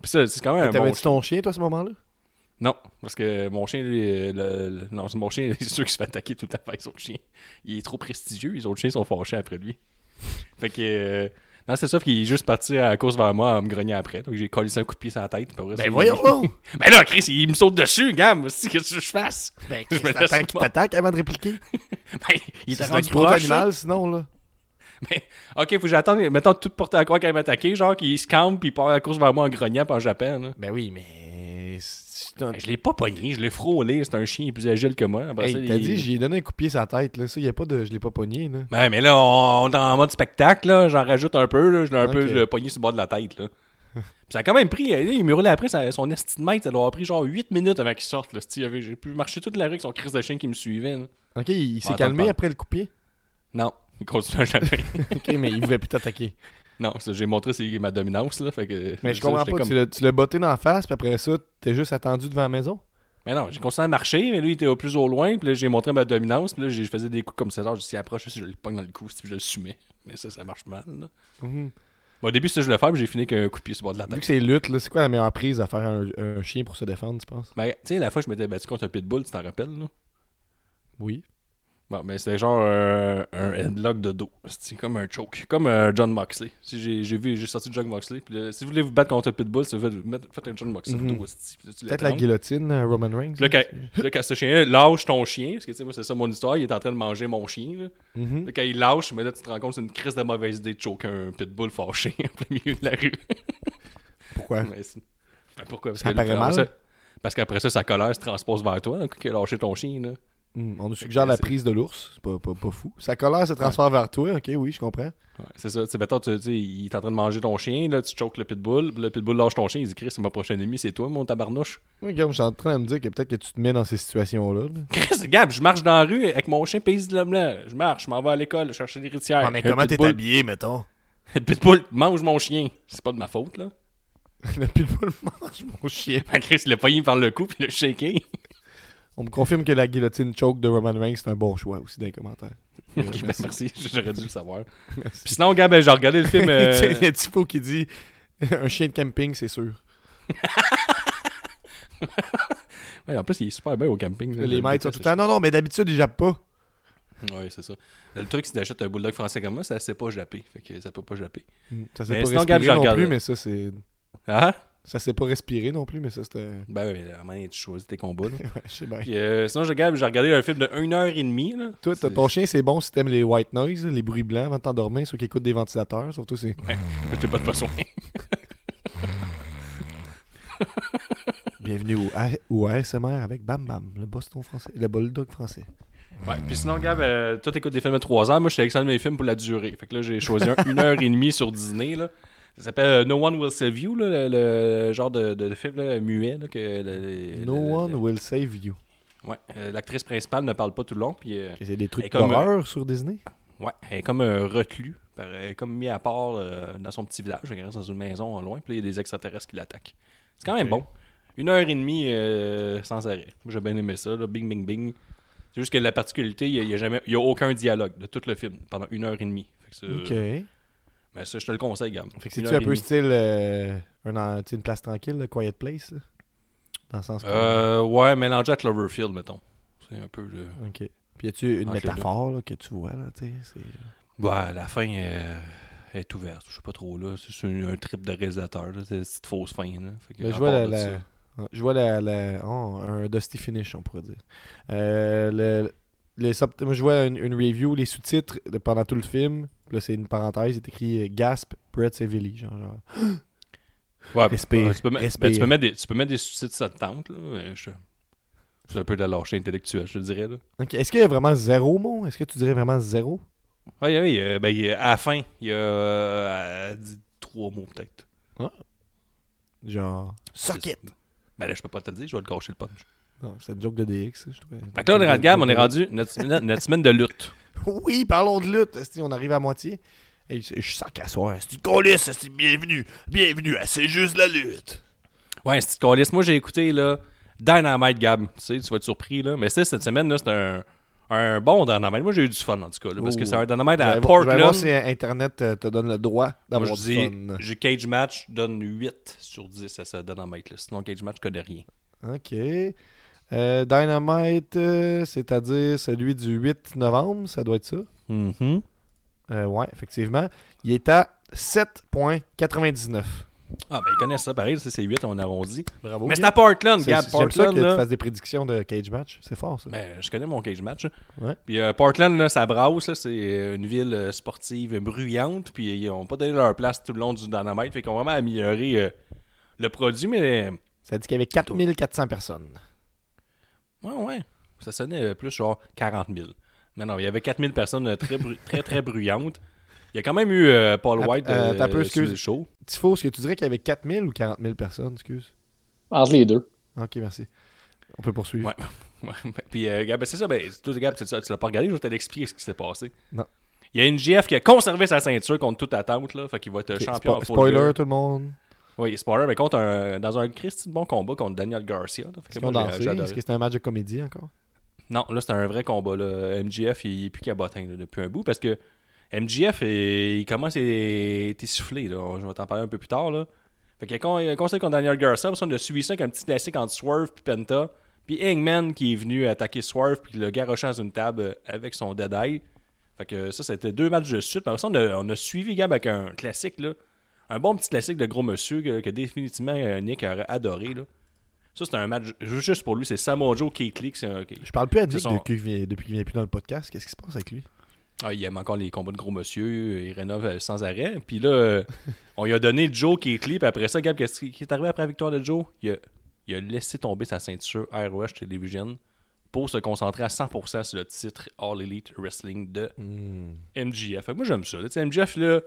Puis ça, c'est quand même un bon T'avais-tu ton chien, toi, à ce moment-là? Non, parce que mon chien, lui, euh, le- le- non, mon chien, *laughs* c'est sûr qu'il se fait attaquer tout par les autres chiens. Il est trop prestigieux, les autres chiens sont fâchés après lui. *laughs* Fait que, euh, non, c'est ça, qu'il est juste parti à la course vers moi en me grognant après. Donc j'ai collé un coup de pied sur la tête. puis ça, Ben il- voyons! *laughs* Ben là, Chris, il me saute dessus, gamme. Qu'est-ce que je fasse? Ben, Je qu'il pas. t'attaque avant de répliquer? Ben, il C'est rendu proche. animal, sinon, là. Mais, ok, faut que j'attende, mettons, tout porté à croire qu'elle m'attaquer, genre qu'il se campe puis il part à la course vers moi en grognant pendant que j'appelle. là. Ben oui, mais... un- Ben, je l'ai pas pogné, je l'ai frôlé, c'est un chien plus agile que moi. Hey, t'as il- dit, j'ai donné un coup de pied sur la tête, là. Ça, y a pas de... Je l'ai pas pogné, là. Ouais, mais là, on, est en mode spectacle, là. J'en rajoute un peu, là. Je l'ai un peu pogné sur le bord de la tête, là. Ça a quand même pris, euh, il me roulait après, ça- son esti de mètre, ça doit avoir pris genre 8 minutes avant qu'il sorte, là. J'ai pu marcher toute la rue avec son crise de chien qui me suivait, là. OK, il, s'est calmé après le coup de pied? Non, il continue à *laughs* jamais. OK, mais il voulait plus t'attaquer. Non, ça, j'ai montré c'est ma dominance, là. Fait que, Mais je ça, comprends pas. comme- Tu l'as- botté dans la face, puis après ça, t'es juste attendu devant la maison? Mais non, j'ai continué à marcher, mais lui, il était au plus au loin, puis là, j'ai montré ma dominance, puis là, j'ai- je faisais des coups comme ça, genre, je s'y approche, je le pogne dans le cou, puis je le sumais. Mais ça, ça marche mal, là. Mhm. Bon, au début, c'était je le faire, mais j'ai fini avec un coup de pied sur le bord de la Vu tête. que c'est lutte, c'est quoi la meilleure prise à faire un, un chien pour se défendre, tu penses? Ben, tu sais, la fois, je m'étais battu contre un pitbull, tu t'en rappelles, là? Oui. Bon, mais c'était genre euh, un headlock de dos. C'est comme un choke. Comme euh, John Moxley. Si j'ai vu, j'ai sorti John Moxley. Puis si vous voulez vous battre contre un pitbull, faites, un John Moxley tu Peut-être la guillotine, euh, Roman Reigns. Là, quand, là, quand ce chien lâche ton chien, parce que tu sais, moi, c'est ça mon histoire, il est en train de manger mon chien. Là. Là, quand il lâche, mais là, tu te rends compte que c'est une crise de mauvaise idée de choker un pitbull fâché *laughs* en plein milieu de la rue. Pourquoi? Mais Ben, pourquoi? Parce Ça que paraît après mal? ça- Parce qu'après ça, sa colère se transpose vers toi, un coup qu'il a lâché ton chien. Là. Mhm. On nous suggère la prise de l'ours. C'est pas, pas, pas fou. Sa colère se transfère vers toi. OK, oui, je comprends. Ouais, c'est ça. Tu sais, mettons, tu sais, il est en train de manger ton chien, là, tu choques le pitbull, le pitbull lâche ton chien, il dit Chris, c'est mon prochain ennemi, c'est toi, mon tabarnouche. Oui, Guillaume, je suis en train de me dire que peut-être que tu te mets dans ces situations-là. là. Chris, Gab, je marche dans la rue avec mon chien pays de l'homme là. Je marche, je m'en vais à l'école, chercher l'héritière. Ah, mais Le comment t'es habillé, mettons? Le pitbull mange mon chien. C'est pas de ma faute, là. *laughs* Le pitbull mange mon chien. Que Chris, il l'a payé par le cou, puis le shaké. On me confirme que la guillotine choke de Roman Reigns, c'est un bon choix aussi dans les commentaires. *laughs* Ok, ben, merci, *laughs* j'aurais dû le savoir. Puis sinon, Gab, ben, j'ai regardé le film. *laughs* euh, Il y a Tifo qui dit un chien de camping, c'est sûr. ouais, en plus, il est super bien au camping. là. Les maîtres sont tout le temps. Non, non, mais d'habitude, ils jappent pas. Ouais, c'est ça. Le truc, c'est d'achètes un bulldog français comme moi, ça sait pas japper. Fait que ça peut pas japper. Ça s'est Mais pas sinon, respirer non plus, mais ça, c'est. Ah? Ça s'est pas respiré non plus, mais ça, c'était. Ben oui, mais tu choisis tes combats. Là. *laughs* Ouais, je sais bien. Puis, euh, sinon, j'ai regardé, j'ai regardé un film de 1h30. Là. Toi, ton chien, c'est bon si t'aimes les white noise, les bruits blancs avant de t'endormir, ceux qui écoutent des ventilateurs. Surtout, c'est. J'ai *laughs* pas de besoin. *laughs* Bienvenue au, A- au ASMR avec Bam Bam, le Boston français, le bulldog français. Ouais, puis sinon, Gab, euh, toi, t'écoutes des films de 3 heures. Moi, je sélectionne mes films pour la durée. Fait que là, j'ai choisi un 1h30 sur Disney. Là. Ça s'appelle euh, No One Will Save You, là, le, le genre de, de film là, muet. Là, que le- No one will save you. Ouais, euh, l'actrice principale ne parle pas tout le long. Puis, euh, C'est des trucs d'horreur sur Disney? Ouais, elle est comme un reclus. Elle est comme mis à part euh, dans son petit village. Elle reste dans une maison en loin. Puis il y a des extraterrestres qui l'attaquent. C'est quand même bon. Une heure et demie euh, sans arrêt. J'ai bien aimé ça. Là. Bing, bing, bing. C'est juste que la particularité, il n'y a, jamais- y a aucun dialogue de tout le film pendant une heure et demie. Fait que ça- Ok. Mais ça, je te le conseille, Gab. Fait que c'est-tu un peu style euh, un une place tranquille, Quiet Place, là? Dans le sens. Euh, ouais, mélangé à Cloverfield, mettons. C'est un peu le. Ok. Puis y a-tu une métaphore là, que tu vois, là, tu sais? Ouais, la fin euh, est ouverte. Je sais pas trop, là. C'est un, un trip de réalisateur, là. C'est une petite fausse fin, là. Fait que Là, à je vois la, je vois la, la- oh, un dusty finish, on pourrait dire. Euh, le, les sub- moi, je vois une, une review, les sous-titres pendant tout le film. Là, c'est une parenthèse, c'est écrit euh, Gasp, Brett Sevilly. Genre, genre. Ouais, *gasps* Respire, ouais, tu, peux mettre, respire. ben, tu, peux mettre des, tu peux mettre des sous-titres, ça te tente, C'est un peu de la lâcheté intellectuelle, je te dirais, là. Est-ce qu'il y a vraiment zéro mot? Est-ce que tu dirais vraiment zéro? Oui, oui, euh, ben, à la fin, il y a euh, trois mots, peut-être. Genre, suck C'est- it Ben là, je peux pas te le dire, je vais te gâcher le punch. Non, c'est une joke de DX. Je trouvais. Fait que là, on est rendu, Gab, on est rendu notre, notre- *laughs* semaine de lutte. Oui, parlons de lutte. On arrive à moitié. Et je, je sens qu'à soir. C'est une colisse, c'est bienvenue. Bienvenue à C'est juste la lutte. Ouais, c'est calice. Moi, j'ai écouté, là, Dynamite, Gab. Tu sais, tu vas être surpris, là. Mais cette semaine, là, c'est un, un bon Dynamite. Moi, j'ai eu du fun, en tout cas, là, parce que Oh. c'est un Dynamite à voir- je vais voir Portland. si Internet euh, te donne le droit d'avoir je du dis, fun. j'ai Cage Match, donne 8 sur 10 à ce Dynamite, là. Sinon, Cage Match, je connais rien. OK. Euh, Dynamite, euh, c'est-à-dire celui du 8 novembre, ça doit être ça. Mhm. Euh, ouais, effectivement. Il est à 7.99. Ah, ben, ils connaissent ça, pareil, c'est 8, on arrondit. Bravo. Mais c'est à Portland, Gab. J'aime ça Portland, que tu fasses des prédictions de cage match. C'est fort, ça. Ben, je connais mon cage match. Ouais. Puis Portland, là, ça brasse. C'est une ville sportive bruyante. Puis ils n'ont pas donné leur place tout le long du Dynamite. Fait qu'ils ont vraiment amélioré le produit. Mais Ça dit qu'il y avait 4400 personnes. Ouais, ouais. Ça sonnait euh, plus genre 40 000. Non, non, il y avait 4000 personnes euh, très, bru- très, très bruyantes. Il y a quand même eu euh, Paul White euh, euh, t'as peu, sur le excuse. show. Tifo, est-ce que tu dirais qu'il y avait 4000 ou 40 000 personnes? Excuse? Entre les deux. Ok, merci. On peut poursuivre. Ouais. *laughs* Ouais, ben, Puis, euh, Gab, ben, c'est ça, ben, toi, Gab, tu, tu l'as pas regardé, je vais te l'expliquer ce qui s'est passé. Non. Il y a une GF qui a conservé sa ceinture contre toute attente, là. Fait qu'il va être champion. spo- spoiler, tout le monde. Oui, spoiler, mais contre un, dans un Christy de bon combat contre Daniel Garcia. que Est-ce qu'on dansait? que c'était un match de comédie encore? Non, là, c'était un vrai combat. Là. MGF, il est plus cabotin là, depuis un bout parce que MGF, il, il commence à être essoufflé. Là. Je vais t'en parler un peu plus tard. Là. Fait un conseil contre Daniel Garcia. On a suivi ça avec un petit classique entre Swerve et Penta. Puis Hangman qui est venu attaquer Swerve puis le garoché dans une table avec son Dead Eye. Fait que ça, c'était deux matchs de suite. Par ça, on a, on a suivi Gab avec un classique. Là. Un bon petit classique de gros monsieur que, que définitivement euh, Nick aurait adoré. Là. Ça, c'est un match juste pour lui. C'est Lee. qui- qui- Je parle plus à Nick son- depuis qu'il vient, plus dans le podcast. Qu'est-ce qui se passe avec lui? Ah, il aime encore les combats de gros monsieur, il rénove euh, sans arrêt. Puis là, euh, on lui a donné Joe qui clip. Après ça, Gab, qu'est-ce qui est arrivé après la victoire de Joe? Il a, il a laissé tomber sa ceinture ROH Television pour se concentrer à 100% sur le titre All Elite Wrestling de Hmm. Fait que moi, j'aime ça. là. MJF, là,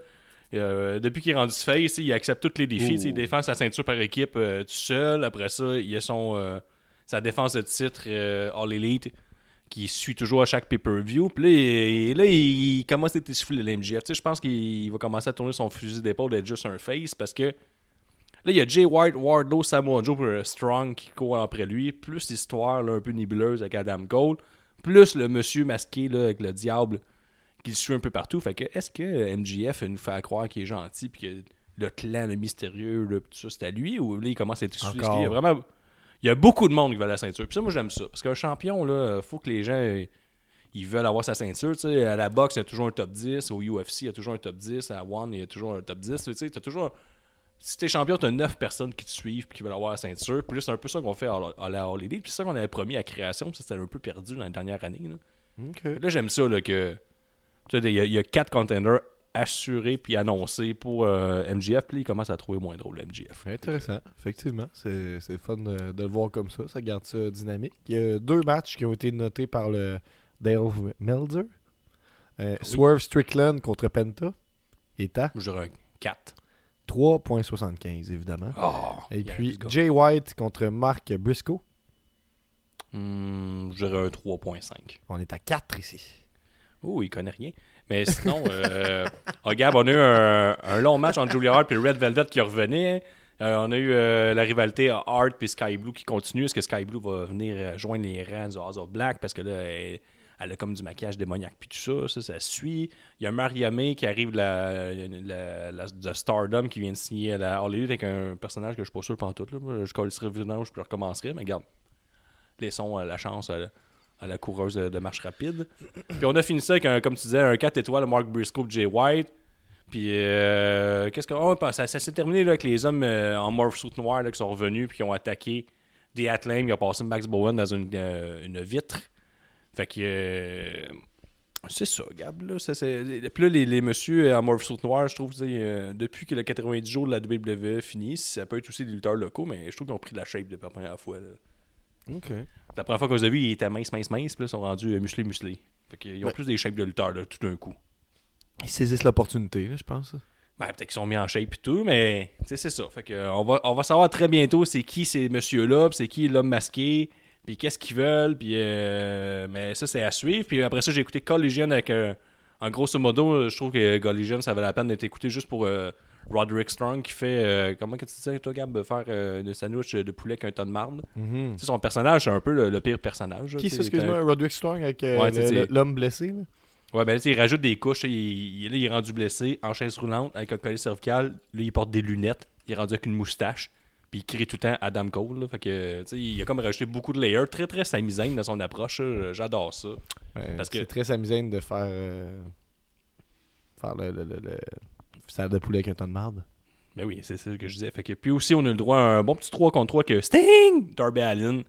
euh, depuis qu'il est rendu face, il accepte tous les défis. Il défend sa ceinture par équipe euh, tout seul. Après ça, il a son, euh, sa défense de titre All Elite qui suit toujours à chaque pay-per-view. Puis là, il, là, il commence à être essoufflé. Tu sais, je pense qu'il va commencer à tourner son fusil d'épaule d'être juste un face parce que là, il y a Jay White, Wardlow, Samoa Joe Strong qui court après lui, plus l'histoire un peu nébuleuse avec Adam Cole, plus le monsieur masqué là, avec le diable qui le suit un peu partout. Fait que est-ce que MJF nous fait croire qu'il est gentil puis que le clan, le mystérieux, là, tout ça, c'est à lui ou là, il commence à être? Parce qu'il y a vraiment. Il y a beaucoup de monde qui veut la ceinture. Puis ça, moi, j'aime ça. Parce qu'un champion, là, faut que les gens ils veulent avoir sa ceinture. Tu sais, à la boxe, il y a toujours un top 10. Au UFC, il y a toujours un top 10. À One, il y a toujours un top 10. Tu sais, t'as toujours. Si t'es champion, t'as 9 personnes qui te suivent et qui veulent avoir la ceinture. Puis c'est un peu ça qu'on fait à la- All Elite. Puis c'est ça qu'on avait promis à la création. Puis ça, c'était un peu perdu dans la dernière année. Là. Là, j'aime ça là, que. Il y, a- il y a 4 contenders assurés puis annoncés pour euh, MGF. Puis là, il commence à trouver moins drôle, le MGF. Intéressant, effectivement. C'est fun de, de le voir comme ça. Ça garde ça dynamique. Il y a deux matchs qui ont été notés par le Dale Meltzer. Euh, Swerve Strickland contre Penta est à Je dirais un 4. 3.75, évidemment. Oh, Et puis. Jay White contre Mark Briscoe. Hmm, je dirais un 3.5. On est à 4 ici. Oh, il connaît rien. Mais sinon, euh, *laughs* oh, on a eu un, un long match entre Julia Hart et Red Velvet qui revenait. Euh, on a eu euh, la rivalité Hart puis Sky Blue qui continue. Est-ce que Sky Blue va venir joindre les rangs du House of Black? Parce que là, elle, elle a comme du maquillage démoniaque puis tout ça. Ça, ça suit. Il y a Mariamé qui arrive de, la, la- la- de Stardom qui vient de signer la Hollywood avec un personnage que je suis pas sûr pantoute. Là. Moi, Je collerai puis je recommencerai. Mais regarde, laissons la chance à la, à la coureuse de, de marche rapide. *clears throat* Puis on a fini ça avec, un, comme tu disais, un 4 étoiles, Mark Briscoe, Jay White. Puis, euh, qu'est-ce que. oh, ça, s'est terminé là, avec les hommes euh, en morph suit noir là, qui sont revenus puis qui ont attaqué des Atlames. Ils ont passé Max Bowen dans une, euh, une vitre. Fait que. euh, c'est ça, Gab. Là, ça, Puis là, les, les messieurs en morph suit noir, je trouve, depuis que le 90 jours de la WWE finit, ça peut être aussi des lutteurs locaux, mais je trouve qu'ils ont pris de la shape depuis la première fois. là. OK. La première fois qu'on les a vus, ils étaient minces, minces, minces, puis là, ils sont rendus euh, musclés, musclés. Fait qu'ils ont Ouais. plus des shapes de lutteurs, là, tout d'un coup. Ils saisissent l'opportunité, là, je pense. Ben, peut-être qu'ils sont mis en shape et tout, mais c'est ça. Fait que, euh, on, va, on va savoir très bientôt c'est qui ces messieurs-là, c'est qui l'homme masqué, puis qu'est-ce qu'ils veulent, puis euh, mais ça, c'est à suivre. Puis après ça, j'ai écouté Collision avec euh, en grosso modo, je trouve que Collision, ça valait la peine d'être écouté juste pour euh, Roderick Strong qui fait, euh, comment que tu disais, toi, Gab, de faire euh, de sandwich de poulet avec un ton de marde. Tu sais, son personnage, c'est un peu le, le pire personnage. Qui, excuse-moi, Roderick Strong avec euh, Ouais, l'homme blessé? là? Ouais, ben là, tu sais, il rajoute des couches. Il, il- là, il est rendu blessé, en chaise roulante, avec un collier cervical. Là, il porte des lunettes. Il est rendu avec une moustache. Puis il crie tout le temps Adam Cole. là. Fait que, tu sais, il a comme rajouté beaucoup de layers. Très, très samizaine dans son approche. J'adore ça. Ouais, Parce c'est que- très amusant de faire, euh, faire le, le, le, salade de poulet avec un ton de marde. Ben oui, c'est ça que je disais. Fait que, puis aussi, on a le droit à un bon petit 3 contre 3 que Sting, Darby Allin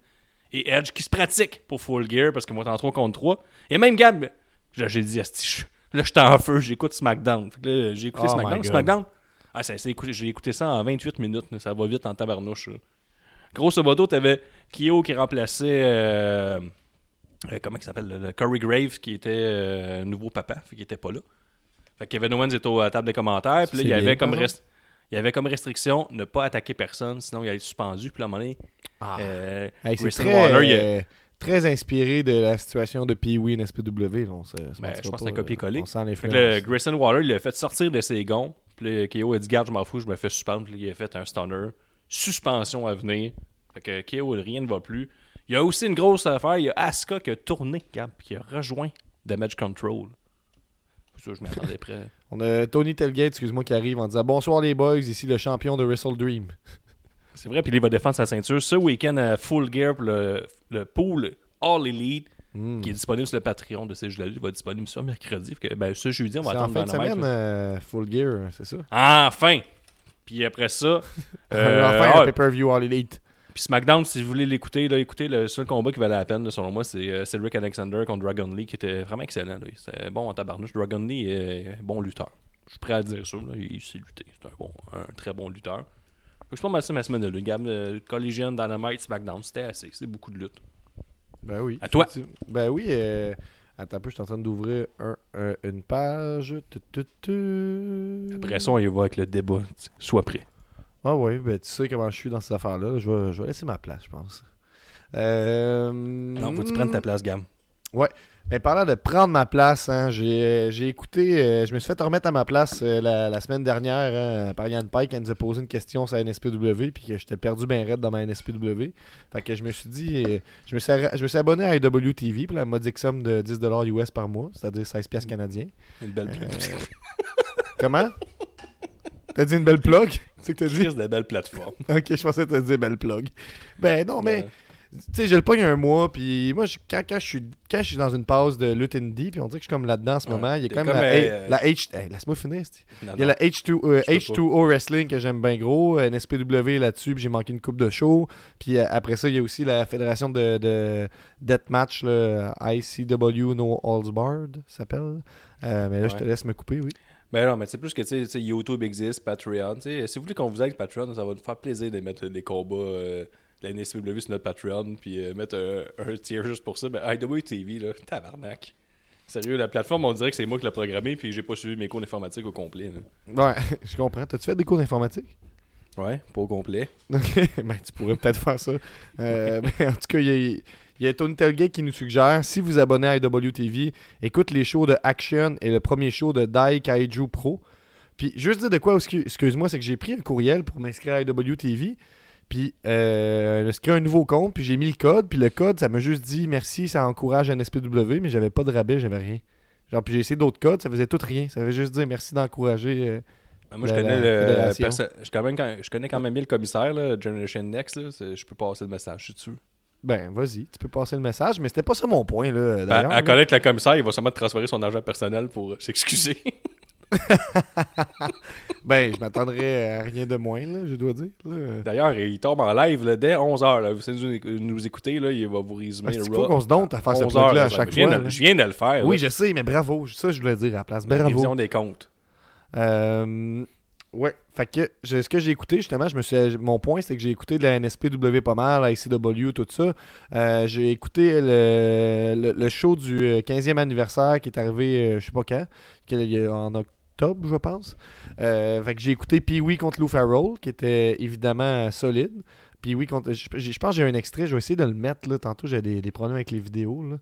et Edge qui se pratiquent pour Full Gear parce que moi, t'es en 3 contre 3. Et même Gab, j'ai dit, là, j'étais en feu, j'écoute SmackDown. Fait que là, j'ai écouté Oh SmackDown. SmackDown, ah, ça, c'est écouté- j'ai écouté ça en 28 minutes. là. ça va vite en tabarnouche. là. Grosso modo, t'avais Kyo qui remplaçait. euh, euh, comment il s'appelle le, Corey Graves qui était euh, nouveau papa, qu'il était pas là. Fait que Kevin Owens était au- à la table des commentaires, puis là, il y avait bien, comme par rest- il y avait comme restriction ne pas attaquer personne, sinon il allait être suspendu. Puis là, à un moment donné, Ah. euh, Hey, très, Waller, il a- euh, très inspiré de la situation de Pee-Wee en SPW. on se- Ben, je pense que c'est un copier-coller. Grayson Waller, il l'a fait sortir de ses gonds. Puis KO a dit Garde, je m'en fous, je me fais suspendre. Puis là, il a fait un stunner. Suspension à venir. Fait que KO, rien ne va plus. Il y a aussi une grosse affaire. Il y a Asuka qui a tourné, Gab, qui a rejoint Damage Control. Ça, je m'attendais près. *laughs* On a Tony Telgate, excuse-moi, qui arrive en disant Bonsoir les boys, ici le champion de Wrestle Dream. *laughs* C'est vrai, puis il va défendre sa ceinture ce week-end à Full Gear pour le, le pool All Elite Hmm. qui est disponible sur le Patreon de ces jeux-là. Il va être disponible ce mercredi. Que, ben, ce jeudi, on va C'est en attendre fin de semaine, euh, Full Gear, c'est ça? Enfin! Puis après ça, *laughs* euh, Enfin, pay-per-view All Elite. Puis SmackDown, si vous voulez l'écouter, là, écoutez, le seul combat qui valait la peine, selon moi, c'est euh, Cedric Alexander contre Dragon Lee, qui était vraiment excellent. C'était bon en tabarnouche. Dragon Lee est un bon lutteur. Je suis prêt à dire ça. Là. Il sait lutter. C'est un, bon, un très bon lutteur. Fait que C'est ma semaine de lutte. Gamme, euh, Collision, Dynamite, SmackDown, c'était assez. C'est beaucoup de lutte. Ben oui. À toi. Ben oui. euh, Attends un peu, je suis en train d'ouvrir un- un- une page. Tu, tu, tu. Après ça, on y va avec le débat. Sois prêt. Ah oui, ben tu sais comment je suis dans ces affaires-là. Je vais, je vais laisser ma place, je pense. Euh, Non, faut que tu prennes ta place, Gamme. Mais parlant de prendre ma place, hein, j'ai écouté, euh, je me suis fait remettre à ma place euh, la, la semaine dernière hein, par Yann Pike qui nous a posé une question sur la NSPW puis que j'étais perdu bien raide dans ma NSPW. Fait que je me suis dit, euh, je, me suis, je me suis abonné à IWTV pour la modique somme de 10$ US par mois, c'est-à-dire 16$ piastres canadiens. Une belle Comment? T'as dit une belle plug? C'est que t'as dit? de belle plateforme. *laughs* Ok, je pensais que t'as dit belle plug. Ben non, mais tu sais, je le pogne un mois, puis moi, je- quand, quand, je suis, quand je suis dans une pause de lutte indie, puis on dirait que je suis comme là-dedans en ce Ouais. moment, il y a quand même la, euh, la H... hey, Laisse-moi finir. Non, Il y a la H2, euh, H2O Wrestling que j'aime bien gros, euh, NSPW là-dessus, puis j'ai manqué une coupe de show. Puis euh, après ça, il y a aussi la fédération de, de Deathmatch, là, ICW No Holds Barred, ça s'appelle. Mais là, je te laisse me couper, oui. Ben non, mais c'est plus que tu sais, tu sais, YouTube existe, Patreon. Si vous voulez qu'on vous aide Patreon, ça va nous faire plaisir de mettre des combats euh, de la NSPW sur notre Patreon, puis euh, mettre un, un tier juste pour ça. Ben, IWTV, là, *laughs* tabarnak. Sérieux, la plateforme, on dirait que c'est moi qui l'ai programmé, puis j'ai pas suivi mes cours d'informatique au complet. là. Ouais, *laughs* je comprends. T'as-tu fait des cours d'informatique? Ouais, pas au complet. Ok, *laughs* ben, tu pourrais peut-être faire ça. Euh, mais en tout cas, il y, a- il y a Tony Telgate qui nous suggère si vous abonnez à IWTV, écoute les shows de Action et le premier show de Dai Kaiju Pro. Puis, juste dire de quoi, excu- excuse-moi, c'est que j'ai pris un courriel pour m'inscrire à IWTV. Puis, euh, j'ai créé un nouveau compte, puis j'ai mis le code. Puis, le code, ça m'a juste dit merci, ça encourage NSPW, mais j'avais pas de rabais, j'avais rien. Genre, puis j'ai essayé d'autres codes, ça faisait tout rien. Ça veut juste dire merci d'encourager. euh, Ben, Moi, je connais, le, je, quand je connais quand même bien le commissaire, là, Generation Next. Là, je peux passer le message, je suis dessus. Ben, vas-y, tu peux passer le message, mais c'était pas ça mon point, là. Ben, d'ailleurs, à connaître le commissaire, il va sûrement te transférer son argent personnel pour euh, s'excuser. *laughs* Ben, je m'attendrais à rien de moins, là, je dois dire. D'ailleurs, il tombe en live là, dès 11h. Là. Vous savez nous, écouter, là, il va vous résumer le qu'il faut qu'on se donte à faire ce 11 plug-là heures, à chaque je fois. de- je viens de le faire. Oui, je sais, mais bravo. Ça, je voulais dire à la place. La Bravo. révision des comptes. Euh, ouais, fait que je- ce que j'ai écouté, justement, je me suis, mon point, c'est que j'ai écouté de la NSPW pas mal, la ICW, tout ça. Euh, j'ai écouté le, le, le show du euh, 15e anniversaire qui est arrivé, euh, je sais pas quand, en octobre, je pense. Euh, fait que j'ai écouté Pee-Wee contre Lou Farrell, qui était évidemment solide. Pee-Wee contre. Je, je- pense que j'ai un extrait, je vais essayer de le mettre. Là. Tantôt, j'ai des, des problèmes avec les vidéos. Là.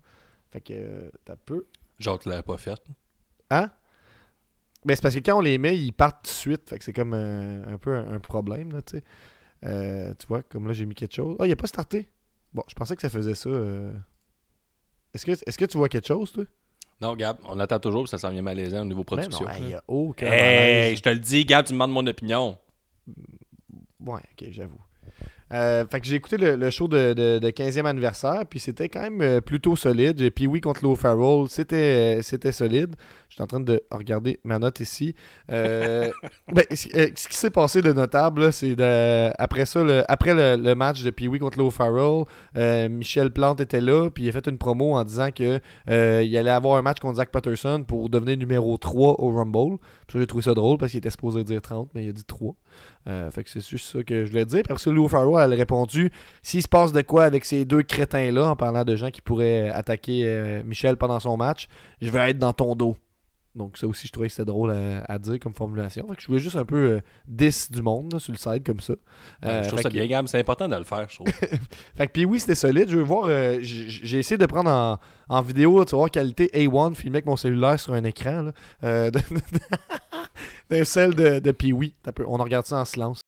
Fait que, euh, t'as peu. Genre, tu l'avais pas fait. Hein? Ben, c'est parce que quand on les met, ils partent tout de suite. Fait que c'est comme un, un peu un, un problème, là, tu sais. Euh, tu vois, comme là, j'ai mis quelque chose. Ah, il n'a pas starté. Bon, je pensais que ça faisait ça. euh. Est-ce que, est que tu vois quelque chose, toi? Non, Gab, on attend toujours, ça s'en vient malaisant au niveau Ben production. non, a aucun Hey, je te le dis, Gab, tu me demandes mon opinion. Ouais, ok, j'avoue. Euh, fait que j'ai écouté le, le show de, de- de 15e anniversaire, puis c'était quand même euh, plutôt solide. J'ai Pee-Wee contre Low Farrell, c'était, euh, c'était solide. Je suis en train de regarder ma note ici. Euh, *laughs* ben, ce qui s'est passé de notable, c'est de, après ça, le, après le, le match de Pee-Wee contre Low Farrell, euh, Michel Plante était là, puis il a fait une promo en disant que euh, il allait avoir un match contre Zach Patterson pour devenir numéro 3 au Rumble. Puis j'ai trouvé ça drôle parce qu'il était supposé dire 30, mais il a dit 3. Euh, fait que c'est juste ça que je voulais dire. Parce que Lou Farrell a répondu s'il se passe de quoi avec ces deux crétins-là, en parlant de gens qui pourraient attaquer euh, Michel pendant son match, je vais être dans ton dos. Donc, ça aussi, je trouvais que c'était drôle à, à dire comme formulation. Fait que je voulais juste un peu euh, 10 du monde là, sur le site comme ça. Euh, je trouve ça que- bien, Gab, c'est important de le faire, je trouve. *laughs* fait que puis oui, c'était solide. Je veux voir. euh, J'ai essayé de prendre en, en vidéo, là, tu voir, qualité A1, filmé avec mon cellulaire sur un écran. Là, euh, *laughs* de- *laughs* d'un celle de, de Pee-Wee. On regarde ça en silence.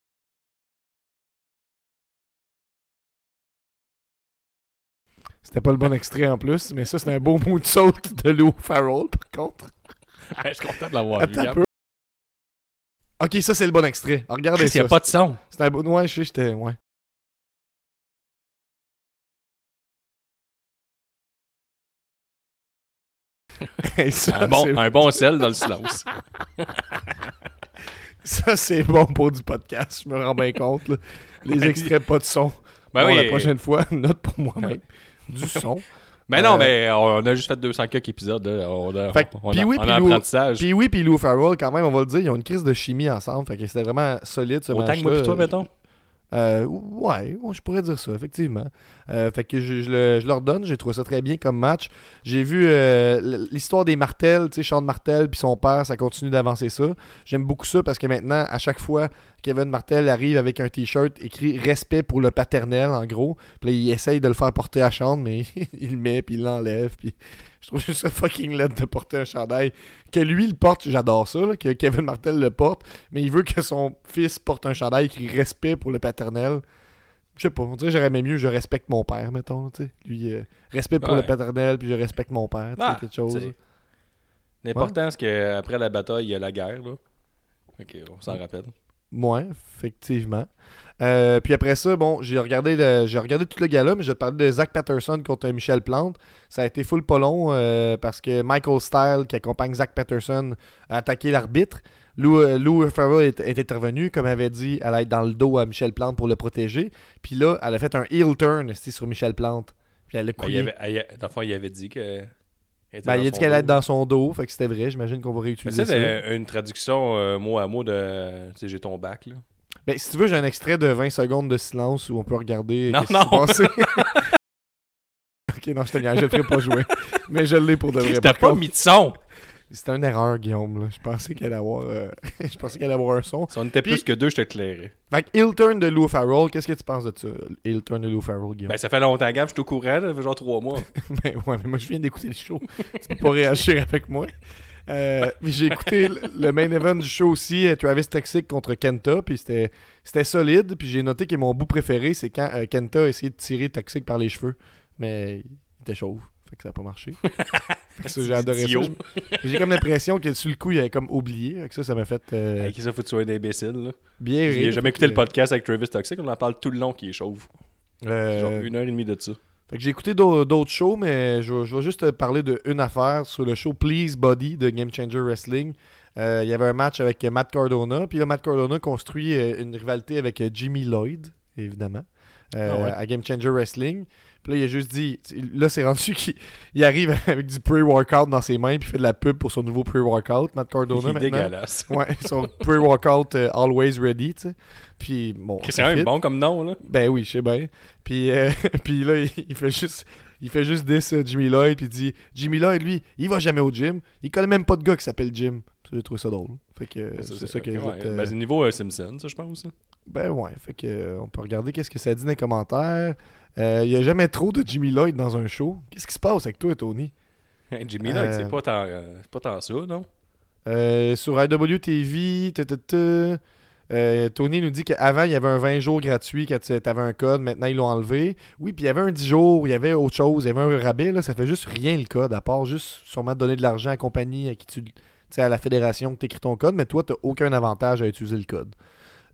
C'était pas le bon extrait en plus, mais ça, c'est un beau mot de saute de Lou Farrell, par contre. *laughs* je suis content de l'avoir vu, peu. Ok, ça, c'est le bon extrait. Regardez Il n'y ça. a pas de son. C'est un bon. Ouais, je sais, j'étais. Ouais. *laughs* ça, Un bon, un bon sel dans le silence. *laughs* Ça, c'est bon pour du podcast, je me rends bien compte. là. Les extraits, pas de son. Ben Bon, oui. La prochaine fois, note pour moi-même. Du son. *laughs* Ben non, Euh, mais on a juste fait 200 quelques épisodes. On a, Fait que, on a, oui, on a Lou- apprentissage. Puis oui, puis Lou Farrell, quand même, on va le dire, ils ont une crise de chimie ensemble. Fait que c'était vraiment solide ce Autant que moi match-là. pis toi, mettons. Euh, ouais, je pourrais dire ça, effectivement. Euh, fait que je, le- je leur donne, j'ai trouvé ça très bien comme match. J'ai vu euh, l'histoire des Martel, tu sais, Sean Martel puis son père, ça continue d'avancer ça. J'aime beaucoup ça parce que maintenant, à chaque fois, Kevin Martel arrive avec un t-shirt écrit respect pour le paternel, en gros. Puis là, il essaye de le faire porter à Sean, mais *laughs* il le met, puis il l'enlève. Puis je trouve juste ça fucking laid de porter un chandail. Que lui le porte, j'adore ça, là, que Kevin Martel le porte, mais il veut que son fils porte un chandail qui respect pour le paternel. Je sais pas, on dirait j'aurais aimé mieux, je respecte mon père, mettons, tu sais. Lui, euh, respect pour Ouais. le paternel, puis je respecte mon père, Ah, quelque chose. L'important, c'est qu'après la bataille, il y a la guerre. Là. Ok, on s'en rappelle. Ouais, effectivement. Euh, puis après ça, bon, j'ai regardé le, j'ai regardé tout le gala, mais je parler de Zach Patterson contre Michel Plante. Ça a été full pas long euh, parce que Michael Style, qui accompagne Zach Patterson, a attaqué l'arbitre. Lou, euh, Lou Farrell est, est intervenu, comme avait dit, elle allait être dans le dos à Michel Plante pour le protéger. Puis là, elle a fait un heel turn sur Michel Plante. Puis elle a Ben, coulé. il avait, elle- dans le fond, il avait dit que. Elle Ben, il a dit qu'elle allait être dans son dos, fait que c'était vrai. J'imagine qu'on va réutiliser ça, ça. c'est une traduction euh, mot à mot de. J'ai ton bac. Là. Ben, si tu veux, j'ai un extrait de 20 secondes de silence où on peut regarder. Non, non. passé. *laughs* ok, non, je te niaise, je le ferai pas jouer. *laughs* Mais je l'ai pour de vrai. T'as pas contre. mis de son. C'était une erreur, Guillaume. là. Je pensais qu'elle allait avoir, euh, *laughs* je pensais qu'elle allait avoir un son. Si on était Puis- plus que deux, je te clairais. Fait que Turn de Lou Farrell, qu'est-ce que tu penses de ça? Heel Turn de Lou Farrell, Guillaume. Ben, ça fait longtemps, Gab, je suis au courant, là, ça fait genre trois mois. *laughs* Ben ouais, mais moi je viens d'écouter le show. tu peux pas réagir avec moi. Euh, j'ai écouté le- main event du show aussi, euh, Travis Toxic contre Kenta, puis c'était c'était solide. Puis j'ai noté que mon bout préféré, c'est quand euh, Kenta a essayé de tirer Toxic par les cheveux, mais il était chauve, fait que ça a pas marché. *laughs* J'ai adoré ça. Idiot. J'ai comme l'impression que sur le coup, il avait comme oublié. Fait que ça, ça m'a fait euh, Qui ça faut que tu sois un imbécile, là? bien rire. J'ai jamais écouté le podcast avec Travis Toxic, on en parle tout le long qui est chauve. Euh, Genre une heure et demie de ça. Fait que j'ai écouté d'au- d'autres shows, mais je, vais- je vais juste te parler d'une affaire sur le show Please Body de Game Changer Wrestling. Euh, Il y avait un match avec Matt Cardona, puis là, Matt Cardona construit euh, une rivalité avec Jimmy Lloyd, évidemment, euh, Ah ouais. à Game Changer Wrestling. Puis là, il a juste dit, là, c'est rendu qu'il il arrive avec du pre-workout dans ses mains, puis il fait de la pub pour son nouveau pre-workout, Matt Cardona Il est dégueulasse. *laughs* Ouais, son pre-workout euh, always ready, tu sais. Puis bon, C'est quand même bon comme nom, là. Ben oui, je sais bien. Puis, euh, *laughs* puis là, il, il fait juste. Il fait juste diss euh, Jimmy Lloyd, puis il dit Jimmy Lloyd, lui, il va jamais au gym. Il connaît même pas de gars qui s'appelle Jim. J'ai trouvé ça drôle. Fait que euh, c'est ça qui ouais, euh, Ben, c'est le niveau euh, Simpson, ça, je pense. hein. Ben ouais, fait que euh, on peut regarder qu'est-ce que ça dit dans les commentaires. Euh, Il y a jamais trop de Jimmy Lloyd dans un show. Qu'est-ce qui se passe avec toi, Tony? Hey, Jimmy Lloyd, Euh, c'est pas, tant, euh, c'est pas tant ça, non? Sur IWTV, ta, ta, ta, Tony nous dit qu'avant, il y avait un 20 jours gratuit quand tu avais un code. Maintenant, ils l'ont enlevé. Oui, puis il y avait un 10 jours, il y avait autre chose, il y avait un rabais. Là, ça fait juste rien le code, à part juste sûrement donner de l'argent à la compagnie à qui tu. tu sais, à la fédération que tu écris ton code, mais toi, tu n'as aucun avantage à utiliser le code.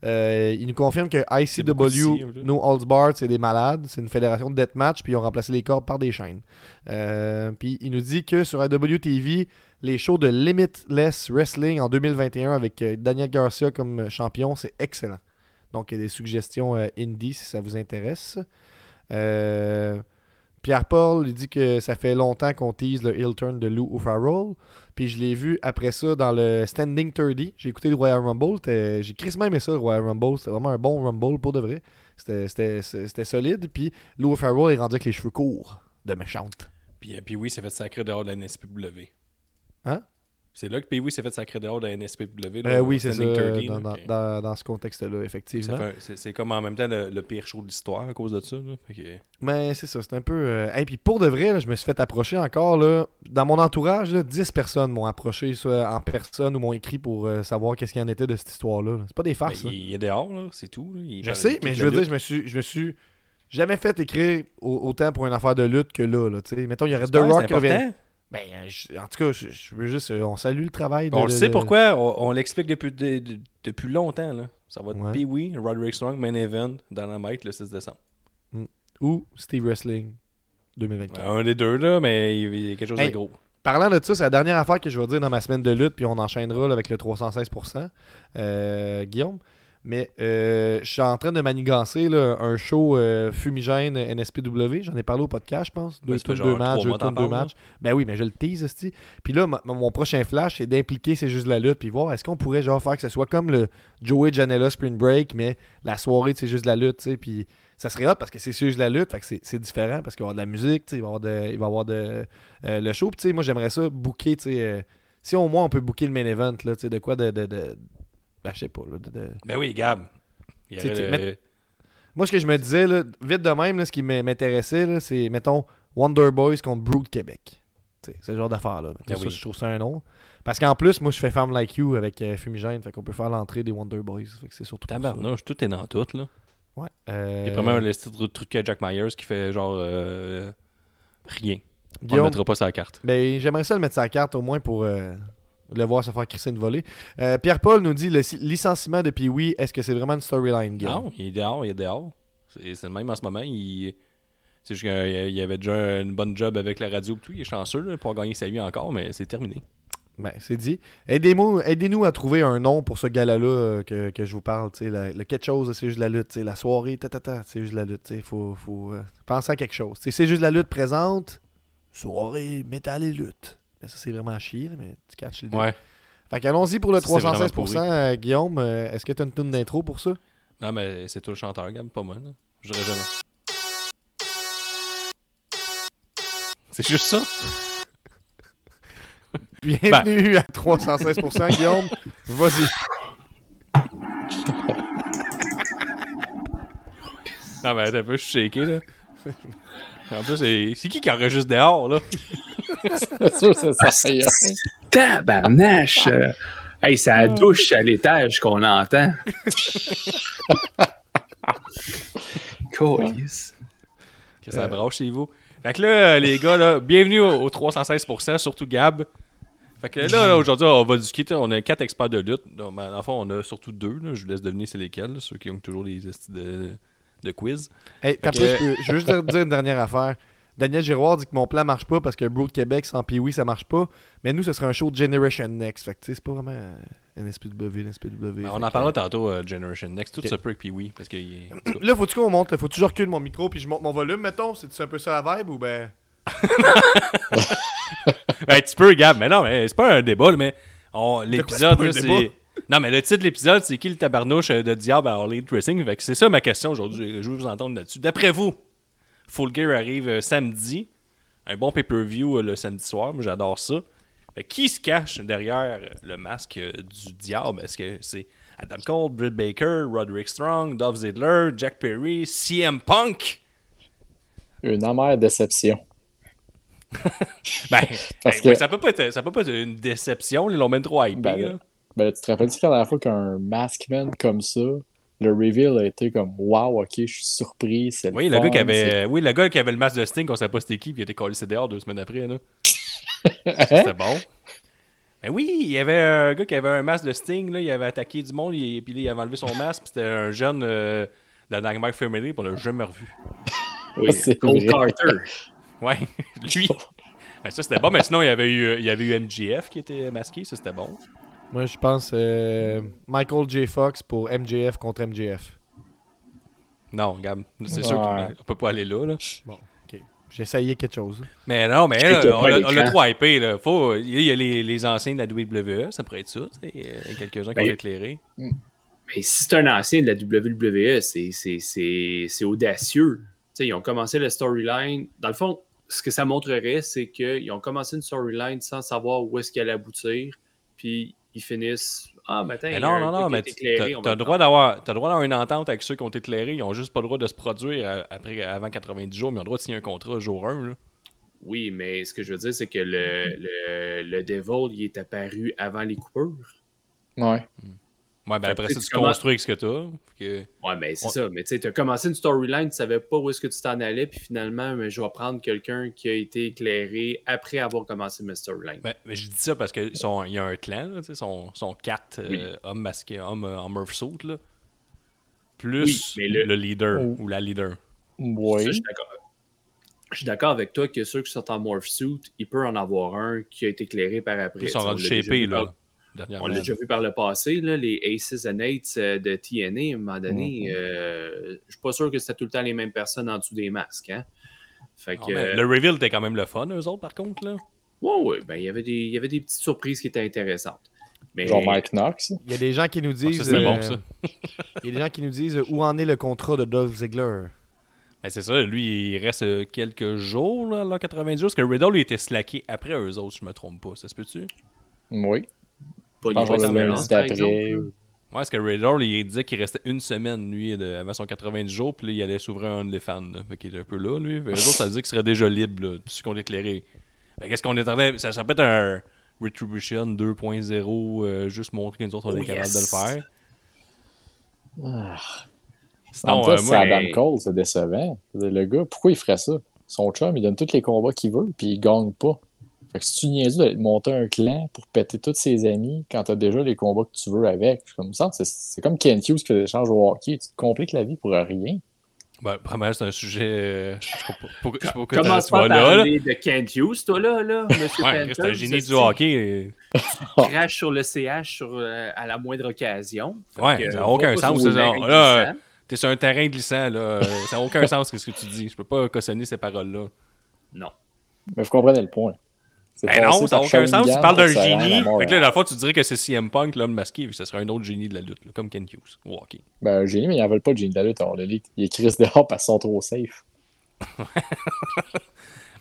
Euh, il nous confirme que ICW. No Holds Barred, c'est des malades. C'est une fédération de deathmatch, puis ils ont remplacé les cordes par des chaînes. Euh, puis il nous dit que sur IWTV, les shows de Limitless Wrestling en 2021 avec euh, Daniel Garcia comme champion, c'est excellent. Donc, il y a des suggestions euh, indie si ça vous intéresse. Pierre-Paul, il dit que ça fait longtemps qu'on tease le heel turn de Lou O'Farrell. Puis je l'ai vu après ça dans le Standing 30. J'ai écouté le Royal Rumble. J'ai crissement aimé ça, le Royal Rumble. C'était vraiment un bon Rumble pour de vrai. C'était- solide. Puis Lou O'Farrell est rendu avec les cheveux courts de méchante. Puis, euh, puis oui, s'est fait sacrer dehors de la NSPW. Hein? C'est là que oui s'est fait sacrer dehors de la NSPW. Euh, là, oui, c'est ça, Standing 30, dans, dans- dans- dans ce contexte-là, effectivement. C'est comme en même temps le, le pire show de l'histoire à cause de ça. Là. Mais c'est ça, c'est un peu. Et puis pour de vrai, là, je me suis fait approcher encore. Là, dans mon entourage, là, 10 personnes m'ont approché soit en personne ou m'ont écrit pour euh, savoir qu'est-ce qu'il en était de cette histoire-là. là. C'est pas des Ben, farces. il, est dehors, c'est tout. Il Je sais, mais je veux dire, je me suis, je me suis jamais fait écrire au- autant pour une affaire de lutte que là. là. Mettons, il y aurait The Ouais, Rock qui revient. Ben, je- en tout cas, je, je veux juste. euh, on salue le travail de. On le sait de- pourquoi, on, on l'explique depuis, de- de- depuis longtemps. Là. Ça va être Ouais. Pee-Wee, Roderick Strong, Main Event, Dynamite le 6 décembre. Ou Steve Wrestling 2024. Un des deux, là, mais il il y a quelque chose Hey. de gros. Parlant de ça, c'est la dernière affaire que je vais dire dans ma semaine de lutte, puis on enchaînera là, avec le 316%, euh, Guillaume? Mais euh, je suis en train de manigancer là, un show euh, fumigène NSPW. J'en ai parlé au podcast, je pense. Deux tours, deux matchs, deux tours, deux. Ben oui, mais je le tease, esti. Puis là, mon prochain flash, c'est d'impliquer C'est juste la lutte, puis voir est-ce qu'on pourrait genre faire que ce soit comme le Joey Janela Spring Break, mais la soirée de C'est juste la lutte, tu sais. Puis ça serait hot parce que c'est juste la lutte, fait que c'est- c'est différent parce qu'il va y avoir de la musique, il va y avoir, de, il va avoir de, euh, le show. Puis, moi, j'aimerais ça booker, si au moins on peut booker le main event, là, tu sais, de quoi de. de, de ben, je sais pas, là, de- de- Ben oui, Gab. Il y le- met- Moi, ce que je me disais, là, vite de même, là, ce qui m'in- m'intéressait, là, c'est, mettons, Wonder Boys contre Brood Québec. C'est ce genre d'affaire-là. Ah Ça, oui. Je trouve ça un nom. Parce qu'en plus, moi, je fais Femme Like You avec euh, Fumigène, fait qu'on peut faire l'entrée des Wonder Boys. Fait que c'est surtout. Tabarnouche, tout est dans tout, là. Ouais. Il y Euh, a probablement le truc à Jack Myers qui fait genre euh, rien. On ne Guillaume, mettra pas la carte. Ben, j'aimerais ça le mettre la carte au moins pour euh, le voir se faire crisser une volée. Euh, Pierre-Paul nous dit le licenciement de Pee-Wee, est-ce que c'est vraiment une storyline? Non, il est dehors, il est dehors. C'est c'est le même en ce moment. Il... C'est juste qu'il avait déjà une bonne job avec la radio et tout. Il est chanceux là, pour gagner sa vie encore, mais c'est terminé. Ben, c'est dit. Aidez-nous aidez à trouver un nom pour ce gala-là euh, que, que je vous parle. la- le quelque chose, c'est juste la lutte. La soirée, ta, ta, ta, c'est juste la lutte. Il faut, faut euh, penser à quelque chose. C'est juste la lutte présente. Soirée, métal et lutte. Ben, ça, c'est vraiment chier, mais tu catches l'idée. Ouais. Fait qu'allons-y pour le Ça, c'est vraiment 316%, pourri. euh, Guillaume. Euh, Est-ce que tu as une tune d'intro pour ça? Non, mais c'est toi le chanteur, Gab, pas moi. Je dirais jamais. C'est juste ça? *laughs* Bienvenue à 316%, Guillaume. Vas-y. Non, mais attends un peu, shaké, là. *laughs* En plus, c'est qui qui enregistre dehors, là? C'est sûr, c'est ça. y est. Tabarnache! euh, Hey, c'est la douche à l'étage qu'on entend. *laughs* Câlisse. Que ça branche chez vous. Fait que là, les gars, là, bienvenue au, au 316%, surtout Gab. Fait que là, là, aujourd'hui, on va discuter. On a quatre experts de lutte. Donc, dans le fond, on a surtout deux. là. Je vous laisse deviner c'est lesquels, là, ceux qui ont toujours les estis de, quiz. Hey, je, peux- je veux juste te dire une dernière affaire. Daniel Giroir dit que mon plan marche pas parce que Bro de Québec sans Pee-Wee, ça marche pas. Mais nous, ce serait un show de Generation Next. Fait que c'est pas vraiment un SPW, un SPW. Ben, on en que- parlera tantôt, euh, Generation Next. Tout Ok. se peut avec Pee-Wee. Parce que. Là, faut-tu qu'on monte? Faut-tu que je recule mon micro puis je monte mon volume, mettons? C'est un peu ça la vibe ou ben? *laughs* Ben, tu peux, Gab. Mais non, mais c'est pas un débat, là, mais on- l'épisode, c'est Non, mais le titre de l'épisode, c'est qui le tabarnouche euh, de diable à? Fait que c'est ça ma question aujourd'hui. Je veux vous entendre là-dessus. D'après vous, Full Gear arrive euh, samedi. Un bon pay-per-view euh, le samedi soir. Moi, j'adore ça. Fait qui se cache derrière le masque du diable? Est-ce que c'est Adam Cole, Britt Baker, Roderick Strong, Dolph Ziggler, Jack Perry, CM Punk? Une amère déception. *laughs* Ben, Parce ben, que- ça, peut pas être, ça peut pas être une déception. Ils l'ont même trop hypé. Ben, là. Ben, tu te rappelles-tu la dernière fois qu'un Maskman comme ça, le reveal a été comme Wow, ok, je suis surpris. c'est Oui, le fun, gars qui avait, oui, le gars qui avait le masque de Sting, on savait pas c'était qui, puis il était collé dehors deux semaines après. Là. *laughs* Hein? C'était bon. Mais oui, il y avait un gars qui avait un masque de Sting, là, il avait attaqué du monde, il, puis là, il avait enlevé son masque, puis c'était un jeune euh, de la Nightmare Family, puis on l'a jamais revu. *laughs* Oui, C'est Cole. Carter. *laughs* Ouais, lui. Ben, ça, c'était bon, mais sinon, il y avait eu, il y avait eu MGF qui était masqué, ça, c'était bon. Moi, je pense euh, Michael J. Fox pour MJF contre MJF. Non, Gab, c'est sûr qu'on peut pas aller là. là. Bon, ok. J'ai essayé quelque chose. Mais non, mais là, on l'a- l'a trop hypé. Là. Faut, il y a les, les anciens de la WWE, ça pourrait être ça. tu sais, euh, Quelques-uns qui Ben, ont éclairé. Mais si c'est un ancien de la WWE, c'est- c'est c'est- c'est audacieux. Tu sais, ils ont commencé le storyline. Dans le fond, ce que ça montrerait, c'est qu'ils ont commencé une storyline sans savoir où est-ce qu'elle allait aboutir. Puis ils finissent. Ah, mais attends, Mais il y a non, non, non, mais été tu as le droit d'avoir t'as le droit d'avoir une entente avec ceux qui ont été éclairés. Ils ont juste pas le droit de se produire après, avant 90 jours, mais ils ont le droit de signer un contrat jour 1. Là. Oui, mais ce que je veux dire, c'est que le, le, le Devil, il est apparu avant les coupures. Ouais. Ouais, ben après ça, tu tu commences- construis avec ce que t'as. Que... Ouais, mais c'est Ouais. ça. Mais tu sais, tu as commencé une storyline, tu savais pas où est-ce que tu t'en allais, puis finalement, mais je vais prendre quelqu'un qui a été éclairé après avoir commencé ma storyline. Ben, mais je dis ça parce qu'il y a un clan, tu sais, sont, sont quatre euh, Oui. hommes masqués, hommes en Murph suit, là. Plus Oui, mais le... le- leader Oh. ou la leader. Ça, Oui. je suis d'accord. Je suis d'accord avec toi que ceux qui sont en morph suit, il peut en avoir un qui a été éclairé par après. Ils sont Tu rendus shapés, là. On l'a déjà vu par le passé, là, les Aces and Eights euh, de TNA, à un moment donné. Mhm. euh, je suis pas sûr que c'était tout le temps les mêmes personnes en dessous des masques. Hein? Fait Ah, que, mais Le reveal était quand même le fun, eux autres, par contre. Là. ouais, ouais, ben, il y avait des- il y avait des petites surprises qui étaient intéressantes. Mais, Genre Mike Knox. Il y a des gens qui nous Ah, ça, disent. c'est euh, bon, ça. *laughs* Il y a des gens qui nous disent euh, où en est le contrat de Dolph Ziggler? Ben, c'est ça, lui, il reste euh, quelques jours, là, là, 90 jours, parce que Riddle, il était slacké après eux autres, si je me trompe pas. Ça se peut-tu? Oui. Pas Je pense niveau que le différence, lundi par d'après. Ouais, parce que Riddle, il disait qu'il restait une semaine, lui, de- avant son 90 jours, puis là, il allait s'ouvrir un OnlyFans. Fait qu'il était un peu là, lui. Autres, ça veut dire qu'il serait déjà libre, là, tout ce qu'on éclairé. Fait qu'est-ce qu'on est en train. Ça, ça peut être un Retribution 2.0, euh, juste montrer que nous autres, on Oh, est capable yes. de le faire. Ah. Sinon, euh, c'est Adam Cole, c'est décevant. Le gars, pourquoi il ferait ça? Son chum, il donne tous les combats qu'il veut, puis il gagne pas. Fait que si tu niaises de monter un clan pour péter tous ses amis quand t'as déjà les combats que tu veux avec, comme ça, c'est- c'est comme Ken Hughes qui fait des échanges au hockey. Tu te compliques la vie pour rien. ben, premièrement, c'est un sujet. euh, je sais pas pourquoi- tu pas vas à là. là. parler de Kent Hughes, toi, là, là, *laughs* monsieur Ouais, c'est un génie du hockey. *laughs* crache sur le CH sur, euh, à la moindre occasion? Ouais, que, ça n'a aucun sens. là. T'es sur un terrain glissant, là. Ça n'a aucun sens ce que tu dis. Je peux pas cautionner ces paroles-là. Non. Mais vous comprenez le point. Ben non, ça n'a aucun sens. Tu parles d'un génie. Fait que là, dans le fond, tu dirais que c'est CM Punk, l'homme masqué, ce serait un autre génie de la lutte, là, comme Ken Hughes. hockey. Ben, un génie, mais ils n'en veulent pas de génie de la lutte. Alors, le lit, il est Chris dehors parce qu'ils sont trop safe. *laughs*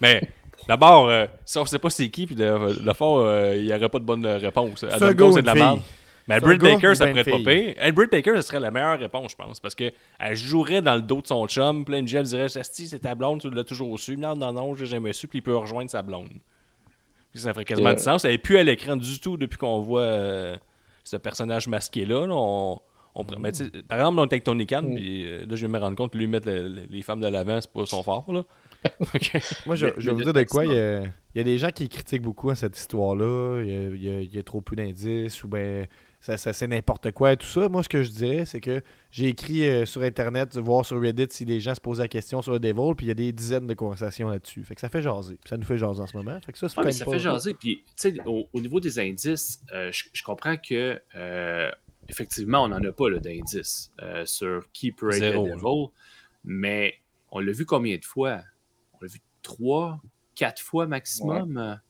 Mais D'abord, euh, si on sait pas c'est qui, puis le fond, euh, il n'y aurait pas de bonne réponse. Adam Cole, c'est de la merde. Mais Britt Baker, ça pourrait être pas pire. Hey, Britt Baker, ce serait la meilleure réponse, je pense. Parce qu'elle jouerait dans le dos de son chum. Plein de gel dirait Asti, c'est ta blonde, tu l'as toujours su. Non, non, non, j'ai jamais su. Puis il peut rejoindre sa blonde. Puis ça ferait quasiment Yeah. du sens. Elle n'est plus à l'écran du tout depuis qu'on voit euh, ce personnage masqué-là. là. On, on mais par exemple, on est avec Tony Khan, puis euh, là, je vais me rendre compte que lui mettre le- le- les femmes de l'avant, c'est pas son fort. Là. *laughs* Moi, je, vais vous dire de quoi. Il y, a, il y a des gens qui critiquent beaucoup à cette histoire-là. Il y a, il y a- il y a trop peu d'indices ou ben ça, ça c'est n'importe quoi et tout ça. Moi, ce que je dirais, c'est que j'ai écrit euh, sur Internet, voir sur Reddit si les gens se posent la question sur le Devil, puis il y a des dizaines de conversations là-dessus. Fait que ça fait jaser. Puis ça nous fait jaser en ce moment. Fait que ça, mais ça fait jaser. Puis, tu sais, au, au niveau des indices, euh, je, je comprends que, euh, effectivement, on n'en a pas d'indices euh, sur qui peut être Zéro, le Devil. Mais on l'a vu combien de fois? On l'a vu trois, quatre fois maximum?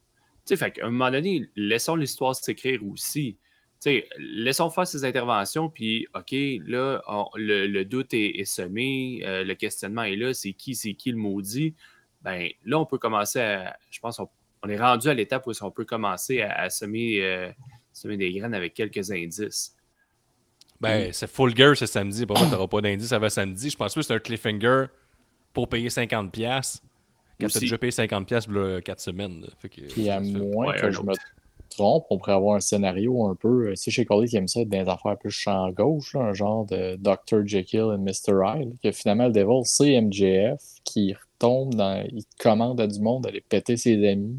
Tu sais, fait qu'à un moment donné, laissons l'histoire s'écrire aussi. Tu sais, laissons faire ses interventions, puis OK, là, on- le, le doute est, est semé, euh, le questionnement est là, c'est qui, c'est qui le maudit? Ben là, on peut commencer à. Je pense qu'on on est rendu à l'étape où on peut commencer à, à semer, euh, semer des graines avec quelques indices. Ben, c'est Full Gear ce samedi. Pour moi, t'auras pas d'indice avant samedi. Je pense pas que c'est un cliffhanger pour payer 50$. piastres, Quand t'as Aussi. déjà payé 50$ piastres, là, 4 semaines. là. Fait que, Puis à moins que je me trompe, on pourrait avoir un scénario un peu. euh, Si chez Collie qui aime ça, dans des affaires plus champ gauche, là, un genre de Dr. Jekyll et Mr. Hyde, que finalement le Devil, c'est MJF qui retombe dans. Il commande à du monde d'aller péter ses amis.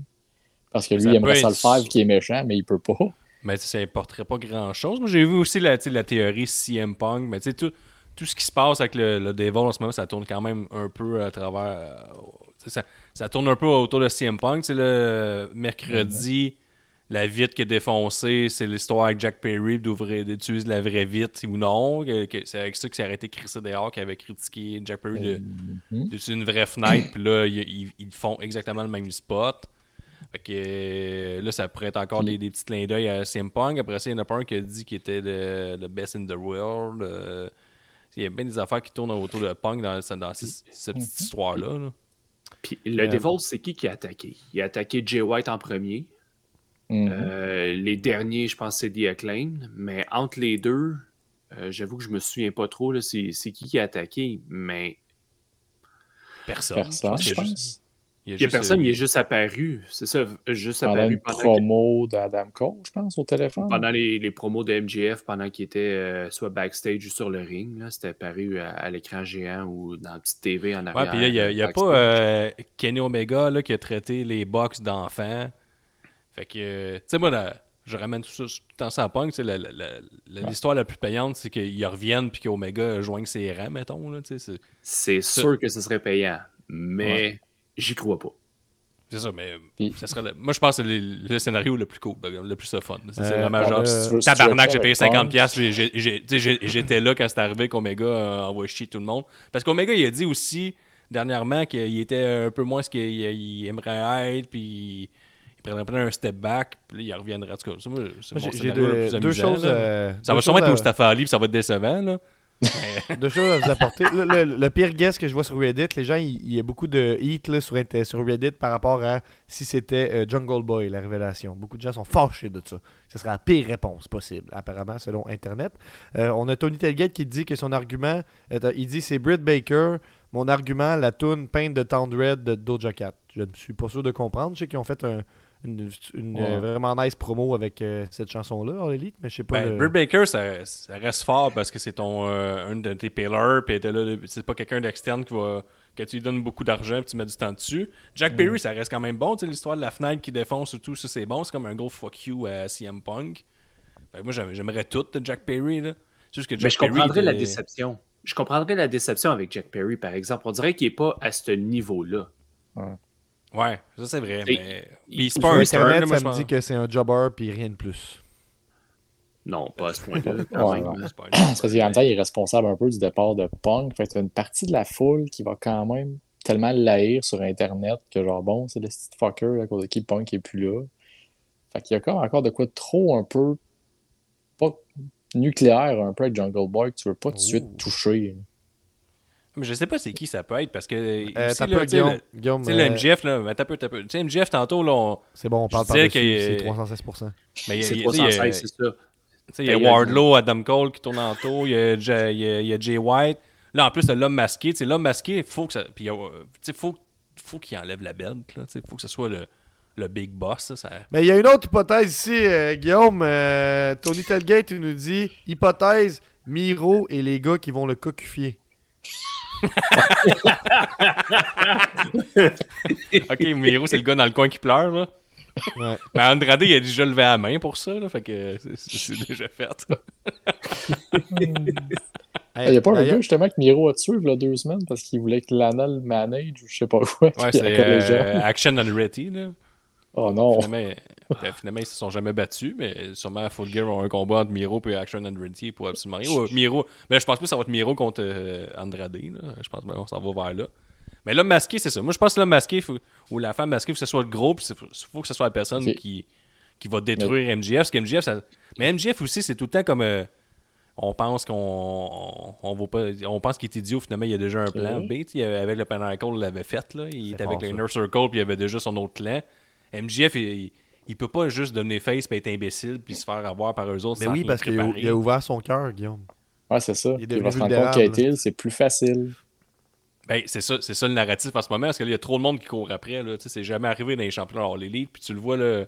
Parce que lui, Ça il aimerait peut ça le être- faire vu qu'il est méchant, mais il peut pas. Mais tu sais, ça n'importerait pas grand-chose. Moi, j'ai vu aussi la, tu sais, la théorie CM Punk. Mais tu sais, tout, tout ce qui se passe avec le, le Devil en ce moment, ça tourne quand même un peu à travers. euh, tu sais, ça, ça tourne un peu autour de CM Punk. Tu sais, le mercredi, la vitre qui est défoncée, c'est l'histoire avec Jack Perry d'utiliser la vraie vitre ou non. que- que c'est avec ça qu'il s'est arrêté crissé dehors, qui avait critiqué Jack Perry de, d'utiliser une vraie fenêtre. Puis là, ils, font exactement le même spot. Fait que euh, là, ça pourrait être encore des, des petits clins d'œil à CM Punk. Après ça, il y en a pas un qui a dit qu'il était le, le best in the world. Euh, il y a bien des affaires qui tournent autour de Punk dans, dans ce- cette petite histoire-là. là. Puis le Devil, c'est qui qui a attaqué? Il a attaqué Jay White en premier. Mhm. Euh, les derniers, je pense, c'est The Acclaim. Mais entre les deux, euh, j'avoue que je me souviens pas trop, là, c'est qui qui a attaqué. Mais Personne. Personne, je juste- pense. il y a juste, personne, euh, il est juste apparu. C'est ça, juste Pendant apparu pendant, que- promo d'Adam Cole, je pense, au téléphone. pendant les, les promos de MJF, pendant qu'il était euh, soit backstage ou sur le ring. là, C'était apparu à, à l'écran géant ou dans la petite TV en arrière. Ouais, puis là, il n'y a, y a pas euh, Kenny Omega là, qui a traité les box d'enfants. Fait que, euh, tu sais, moi, là, je ramène tout ça tout temps ça Punk. tu sais, la- la- la- la- L'histoire la plus payante, c'est qu'ils reviennent puis qu'Omega joigne ses rangs, mettons. C'est- sûr que ce serait payant, mais j'y crois pas. C'est ça, mais Puis- ça serait le- moi je pense que c'est le, le scénario le plus cool, le plus fun. C'est Euh, vraiment genre a- Si tu veux tabarnak, j'ai payé avec 50$, Punk, piastres, j'ai- j'ai- j'ai- tu sais, j'ai- j'étais là quand c'est arrivé qu'Omega euh, envoie chier tout le monde. Parce qu'Omega il a dit aussi dernièrement qu'il était un peu moins ce qu'il il aimerait être, puis prendrait un step back, puis là, il reviendrait. En tout cas, ça, moi, c'est Moi, mon j'ai- J'ai scénario le deux, plus deux amusant, choses. là. euh, Ça deux va sûrement être Mustafa Ali, puis ça va être décevant. Là. *laughs* Deux choses à vous apporter. Le, le- le pire guess que je vois sur Reddit, les gens, il il y a beaucoup de là, sur, Reddit par rapport à si c'était euh, Jungle Boy, la révélation. Beaucoup de gens sont fâchés de ça. Ce serait la pire réponse possible, apparemment, selon Internet. Euh, on a Tony Telgate qui dit que son argument, il dit c'est Britt Baker, mon argument, la toune peinte de Red de Doja Cat. Je ne suis pas sûr de comprendre. Je sais qu'ils ont fait un- une, une, Ouais. euh, vraiment nice promo avec euh, cette chanson-là, en Elite, mais je sais pas. Ben, le- Britt Baker, ça, ça reste fort parce que c'est ton euh, un de tes pillars, puis c'est pas quelqu'un d'externe qui va que tu lui donnes beaucoup d'argent puis tu mets du temps dessus. Jack Perry, ça reste quand même bon, tu sais l'histoire de la fenêtre qui défonce et tout, ça c'est bon, c'est comme un gros fuck you à CM Punk. Que moi j'aime- j'aimerais tout de Jack Perry là. C'est juste que Jack Mais je Perry comprendrais la déception. Je comprendrais la déception avec Jack Perry, par exemple. On dirait qu'il n'est pas à ce niveau-là. Ouais, ça c'est vrai, Et- mais il- puis c'est pas un Internet, turn, ça me dit que c'est un jobber puis rien de plus. Non, pas à ce point-là. Ouais, *clears throat* Parce qu'en même temps, il est responsable un peu du départ de Punk. Fait que t'as une partie de la foule qui va quand même tellement l'haïr sur Internet que genre bon, c'est le petit fucker à cause de qui Punk est plus là. Fait qu'il y a comme encore de quoi de trop un peu pas nucléaire un peu avec Jungle Boy que tu veux pas tout de suite toucher. Mais je sais pas c'est qui ça peut être parce que. Euh, aussi, t'as là, peu, tu sais, Guillaume. le- Guillaume, euh, MGF, là, mais t'as peu, t'as peu. Tu sais, MGF, tantôt, là, on- c'est bon, on parle dessus. qu'il- C'est 316%. mais il y a- C'est il y a- tu sais, il y a- 316, c'est ça. tu sais, il y a. Wardlow, Adam Cole qui tourne en tour, il y a, Jay- il y a- il y a Jay White. Là, en plus, t'as l'homme masqué. Tu sais, l'homme masqué, il faut que ça. Puis, il euh, tu sais, faut, faut qu'il enlève la belt, là. Tu sais, faut que ce soit le, le big boss, ça, ça- Mais il y a une autre hypothèse ici, euh, Guillaume. Euh, Tony Telgate il nous dit hypothèse Miro et les gars qui vont le cocufier. Ok, Miro, c'est le gars dans le coin qui pleure, là. Ouais. Mais Andrade, il a déjà levé la main pour ça, là. Fait que c'est- déjà fait. *laughs* Il n'y a pas un gars justement que Miro a tué il y a deux semaines parce qu'il voulait que Lana le manage ou je sais pas quoi. Ouais, c'est euh, Action and Ready, là. Oh non. Finalement, ben, finalement, ils se sont jamais battus, mais sûrement Full Gear va un combat entre Miro et Action and Ready pour absolument rien. Ou, Miro, mais je pense pas que ça va être Miro contre euh, Andrade. Là. Je pense qu'on s'en va vers là. Mais l'homme masqué, c'est ça. Moi, je pense que l'homme masqué faut- ou la femme masquée, il faut que ce soit le gros, puis il faut, que ce soit la personne qui, qui va détruire MJF. Parce que ça... Mais MJF aussi, c'est tout le temps comme. euh, on pense qu'on on, on vaut pas on pense qu'il est idiot finalement il y a déjà un plan. B avec le Pinnacle il l'avait fait là il était avec le. Inner Circle puis il avait déjà son autre clan MJF il, il peut pas juste donner face puis être imbécile puis se faire avoir par eux autres Mais sans oui, parce qu'il a, ouvert son cœur, Guillaume. Ouais, c'est ça. Il est Il, va se rendre compte c'est plus facile. Ben, c'est ça, c'est ça le narratif en ce moment, parce qu'il y a trop de monde qui court après. Là. Tu sais, C'est jamais arrivé dans les championnats All Elite, puis tu le vois là,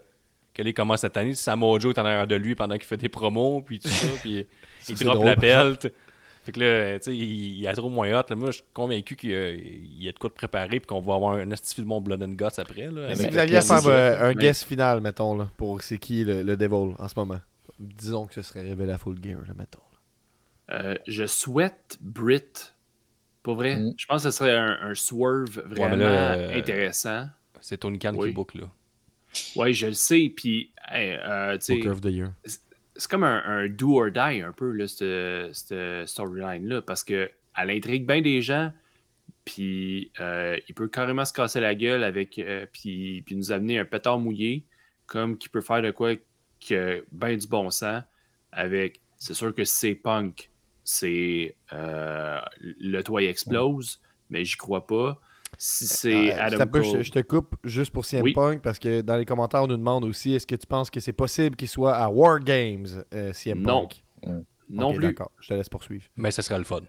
que les commence cette année. Samoa Joe est en arrière de lui pendant qu'il fait des promos, puis tout ça, puis *laughs* il drop drôle, la belt. Fait que là, tu sais, il, il a trop moins hot. là. Moi, je suis convaincu qu'il y a, il y a de quoi de préparer, puis qu'on va avoir un estifi de mon Blood and Guts après. Là, Mais avec- si mais- vous aviez à mais faire c'est- euh, un guess final, mettons, là, pour c'est qui le, le Devil en ce moment. Disons que ce serait révélé à Full Gear, là, mettons. Euh, je souhaite Brit. Pour vrai, Mm. je pense que ce serait un, un swerve vraiment là, euh, intéressant. C'est Tony Khan Oui. qui book, là. Oui, je le sais. Puis, hey, euh, tu sais, Booker of the Year. C'est comme un, un do or die un peu, là, cette, cette storyline-là, parce que elle intrigue bien des gens, puis euh, il peut carrément se casser la gueule avec, euh, puis, puis nous amener un pétard mouillé, comme qui peut faire de quoi que ben du bon sens, avec, c'est sûr que si c'est punk, c'est euh, le toit explose, mais j'y crois pas. Si c'est Euh, Adam ça peut, Cole- je, je te coupe juste pour CM Oui. Punk parce que dans les commentaires, on nous demande aussi est-ce que tu penses que c'est possible qu'il soit à War Games, euh, CM Non. Punk? Non Ok, plus. D'accord, je te laisse poursuivre. Mais ce serait le fun.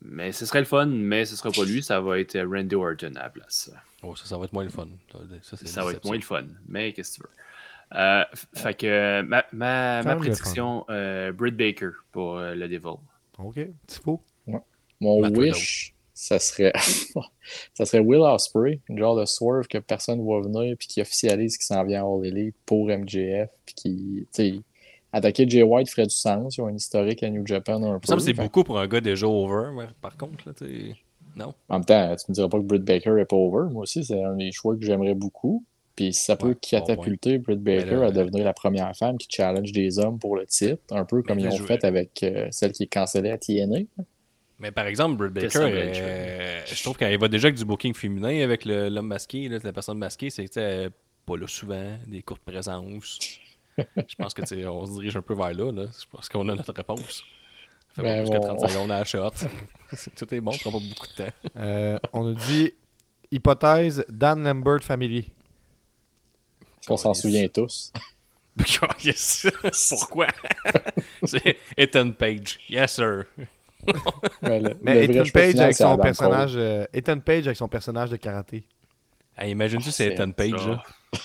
Mais ce serait le fun, mais ce sera pas lui, ça va être Randy Orton à la place. Oh, ça, ça va être moins le fun. Ça, c'est Ça va être moins le fun, mais qu'est-ce que tu veux? Euh, fait que euh, ma, ma, ma prédiction, euh, Britt Baker pour euh, le Devil. Ok, petit faux. Mon Matt wish, ça serait *laughs* ça serait Will Ospreay, une genre de swerve que personne ne voit venir puis qui officialise qu'il s'en vient à All Elite pour MJF puis qui, tu attaquer Jay White ferait du sens. Ils ont un historique à New Japan un peu. que c'est beaucoup pour un gars déjà over, mais par contre. Là, non. En même temps, tu me diras pas que Britt Baker est pas over. Moi aussi, c'est un des choix que j'aimerais beaucoup. Puis ça peut Ouais, bon catapulter Britt Baker là, à devenir la première femme qui challenge des hommes pour le titre, un peu comme ils ont fait avec euh, celle qui est cancellée à TNA. Mais par exemple, Britt Baker, euh, je trouve qu'elle va déjà avec du booking féminin avec l'homme masqué, là, la personne masquée, c'est que tu sais, elle est pas là souvent, des courtes présences. je pense que on se dirige un peu vers là. là. Je pense qu'on a notre réponse. Ça fait Ben, plus que bon. 30 secondes à la shot. *laughs* Tout est bon, ça prend pas beaucoup de temps. Euh, on nous dit hypothèse Dan Lambert Family. On s'en souvient tous. *laughs* Yes. Pourquoi? *laughs* c'est Ethan Page. Yes, sir. Mais, *laughs* le- Mais le Ethan Page avec c'est son personnage, euh, Ethan Page avec son personnage de karaté. Hey, Imagine-tu, c'est c'est Ethan Page. ça. là. *laughs*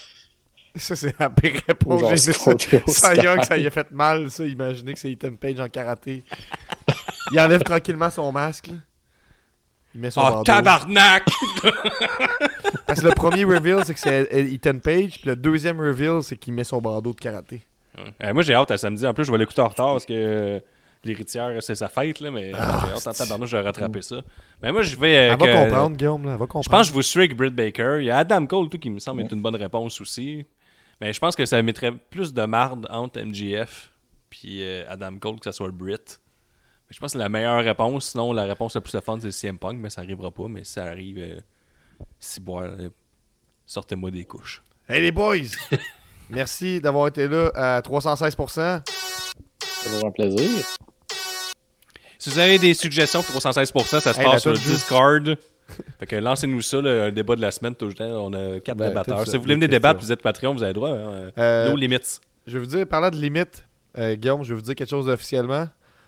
Ça, c'est la pire réponse. Genre ça. Young, ça y a fait mal, ça. Imaginez que c'est Ethan Page en karaté. Il enlève tranquillement son masque. là. Il met son Oh, bandeau. tabarnak! *laughs* Parce que le premier reveal, c'est que c'est Ethan Page. Puis le deuxième reveal, c'est qu'il met son bandeau de karaté. Euh, moi, j'ai hâte à samedi. En plus, je vais l'écouter en retard parce que euh, l'héritière, c'est sa fête, là, mais euh, j'ai hâte je vais rattraper ça. Mais moi, je vais. Elle va euh, comprendre, Guillaume. Là. Elle va comprendre. Je pense que je vous suis avec Britt Baker. Il y a Adam Cole, tout, qui me semble être une bonne réponse aussi. Mais je pense que ça mettrait plus de marde entre MGF puis euh, Adam Cole que ce soit le Britt. Mais je pense que la meilleure réponse, sinon la réponse la plus fun, c'est CM Punk, mais ça arrivera pas. Mais si ça arrive, euh, si boire, sortez-moi des couches. Hey les boys! *laughs* Merci d'avoir été là à 316%. C'est toujours un plaisir. Si vous avez des suggestions pour 316%, ça se Hey, passe sur le Discord. Fait que lancez-nous ça, le débat de la semaine. tout le temps. On a quatre Ben, débatteurs. Si vous voulez venir débattre, vous êtes Patreon, vous avez droit. Hein. Euh, No limits. Je vais vous dire, parlant de limite, euh, Guillaume, je vais vous dire quelque chose officiellement.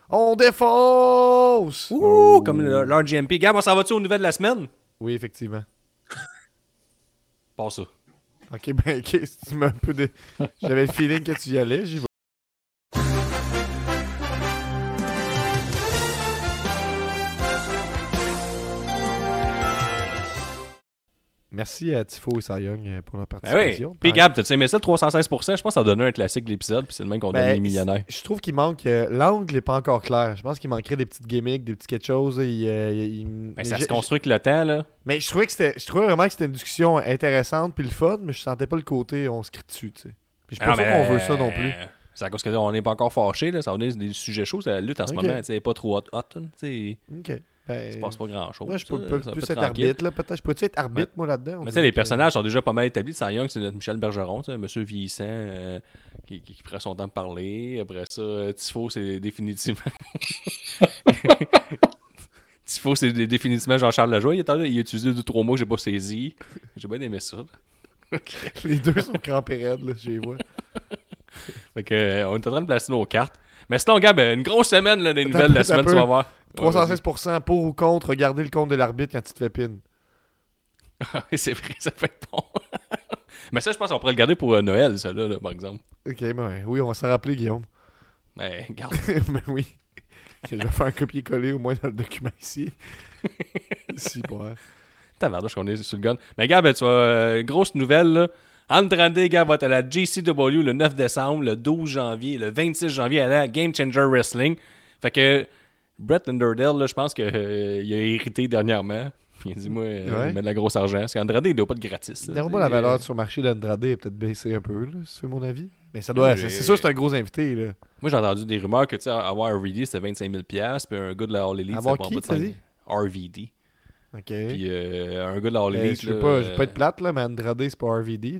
On défonce! Ouh, comme le- leur GMP. Gab, on s'en va-tu aux nouvelles de la semaine? Oui, effectivement. Pas ça. Ok, ben, ok, si tu m'as un peu de... J'avais le feeling que tu y allais, j'y vais. Merci à Tifo et Cy Young euh, pour leur Ben oui. participation. Puis Gab, t'as aimé ça, le 316%? Je pense que ça a donné un classique de l'épisode, puis c'est le même qu'on Ben, donne les millionnaires. Je trouve qu'il manque. euh, L'angle n'est pas encore clair. Je pense qu'il manquerait des petites gimmicks, des petits quelque chose. Euh, Ben, mais ça se construit avec le temps, là. Mais je trouvais que. Je trouvais vraiment que c'était une discussion intéressante puis le fun, mais je sentais pas le côté on se crie dessus, tu sais. Puis je Ah pas qu'on veut ça non plus. C'est à cause qu'on n'est pas encore fâché, là. Ça en est des sujets chauds, c'est la lutte en ce moment. Sais, pas trop hot, hot. Tu sais, Ok. Ben, il se passe pas grand-chose. moi, je peux, ça, peux plus être arbitre, là, peut-être. Je peux-tu être arbitre, moi, là-dedans? Mais tu sais, les que- personnages sont déjà pas mal établis. Cy Young, c'est notre Michel Bergeron, tu un monsieur vieillissant euh, qui, qui, qui prend son temps de parler. Après ça, euh, Tifo, c'est définitivement. *laughs* Tifo, c'est dé- définitivement Jean-Charles Lajoie. Il, est il a utilisé deux, trois mots que j'ai pas saisi. J'ai bien aimé ça. Les deux sont crampés raides, là, je les vois. Fait que, euh, on est en train de placer nos cartes. Mais sinon, Gab, une grosse semaine là, des nouvelles de la semaine, tu vas voir. Ouais, 316% pour ou contre, regardez le compte de l'arbitre quand tu te fais pin. *laughs* vas-y. c'est vrai, *laughs* ça fait bon. *laughs* Mais ça, je pense qu'on pourrait le garder pour euh, Noël, ça, là, là, par exemple. Ok, ben oui, on va s'en rappeler, Guillaume. Mais garde. ben oui. Je vais faire un copier-coller au moins dans le document ici. si, bon. hein. Tabarnouche, on est sur le gun. Mais Gab, tu vois, euh, grosse nouvelle, là. Andrade, Gab, va être à la JCW le 9 décembre, le 12 janvier, le 26 janvier à la Game Changer Wrestling. Fait que Brett Underdale, là, je pense qu'il a hérité dernièrement. Il a dit, moi, euh, Ouais. je mets de la grosse argent. Parce qu'Andrade, il doit pas de gratis. là. Néanmoins, la valeur euh, sur le marché d'Andrade est peut-être baissée un peu, c'est mon avis. Mais ça doit. Ouais, c'est sûr, c'est un gros invité, là. Moi, j'ai entendu des rumeurs que, tu sais, avoir RVD, c'était 25 000 puis un gars de la All Elite, Avoir c'était pas de t'as 5 dit? RVD. Ok. Puis euh, un gars de la All Ben, Elite. je je veux euh, pas être plate, là, mais Andrade, c'est pas RVD. Là.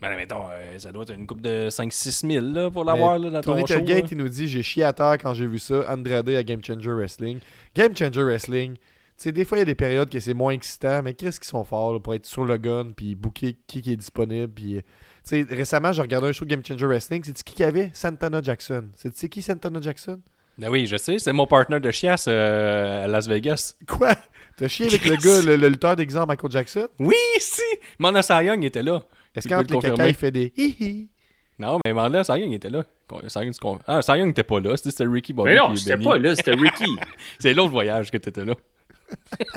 Ben, mettons, euh, ça doit être une coupe de 5-6 000 là, pour l'avoir là, dans Tony ton show. Tailgate, il nous dit J'ai chié à terre quand j'ai vu ça. Andrade à Game Changer Wrestling. Game Changer Wrestling, tu sais, des fois, il y a des périodes que c'est moins excitant, mais qu'est-ce qu'ils sont forts là, pour être sur le gun, puis booker qui, qui est disponible. Puis, euh, tu sais, récemment, j'ai regardé un show de Game Changer Wrestling. C'est qui qu'il y avait? Santana Jackson. C'est qui Santana Jackson? Ben oui, je sais, c'est mon partner de chiasse euh, à Las Vegas. Quoi? T'as chié avec le gars, le, le lutteur d'exemple Michael Jackson? Oui, si! Manda Young était là. Est-ce qu'entre le les caca, confirmer. il fait des hi hi? Non, mais Manda Young était là. Con- Ah, n'était pas là, c'était Ricky Bobby. Mais non, c'était pas là, c'était Ricky. C'est l'autre voyage que t'étais là. *laughs*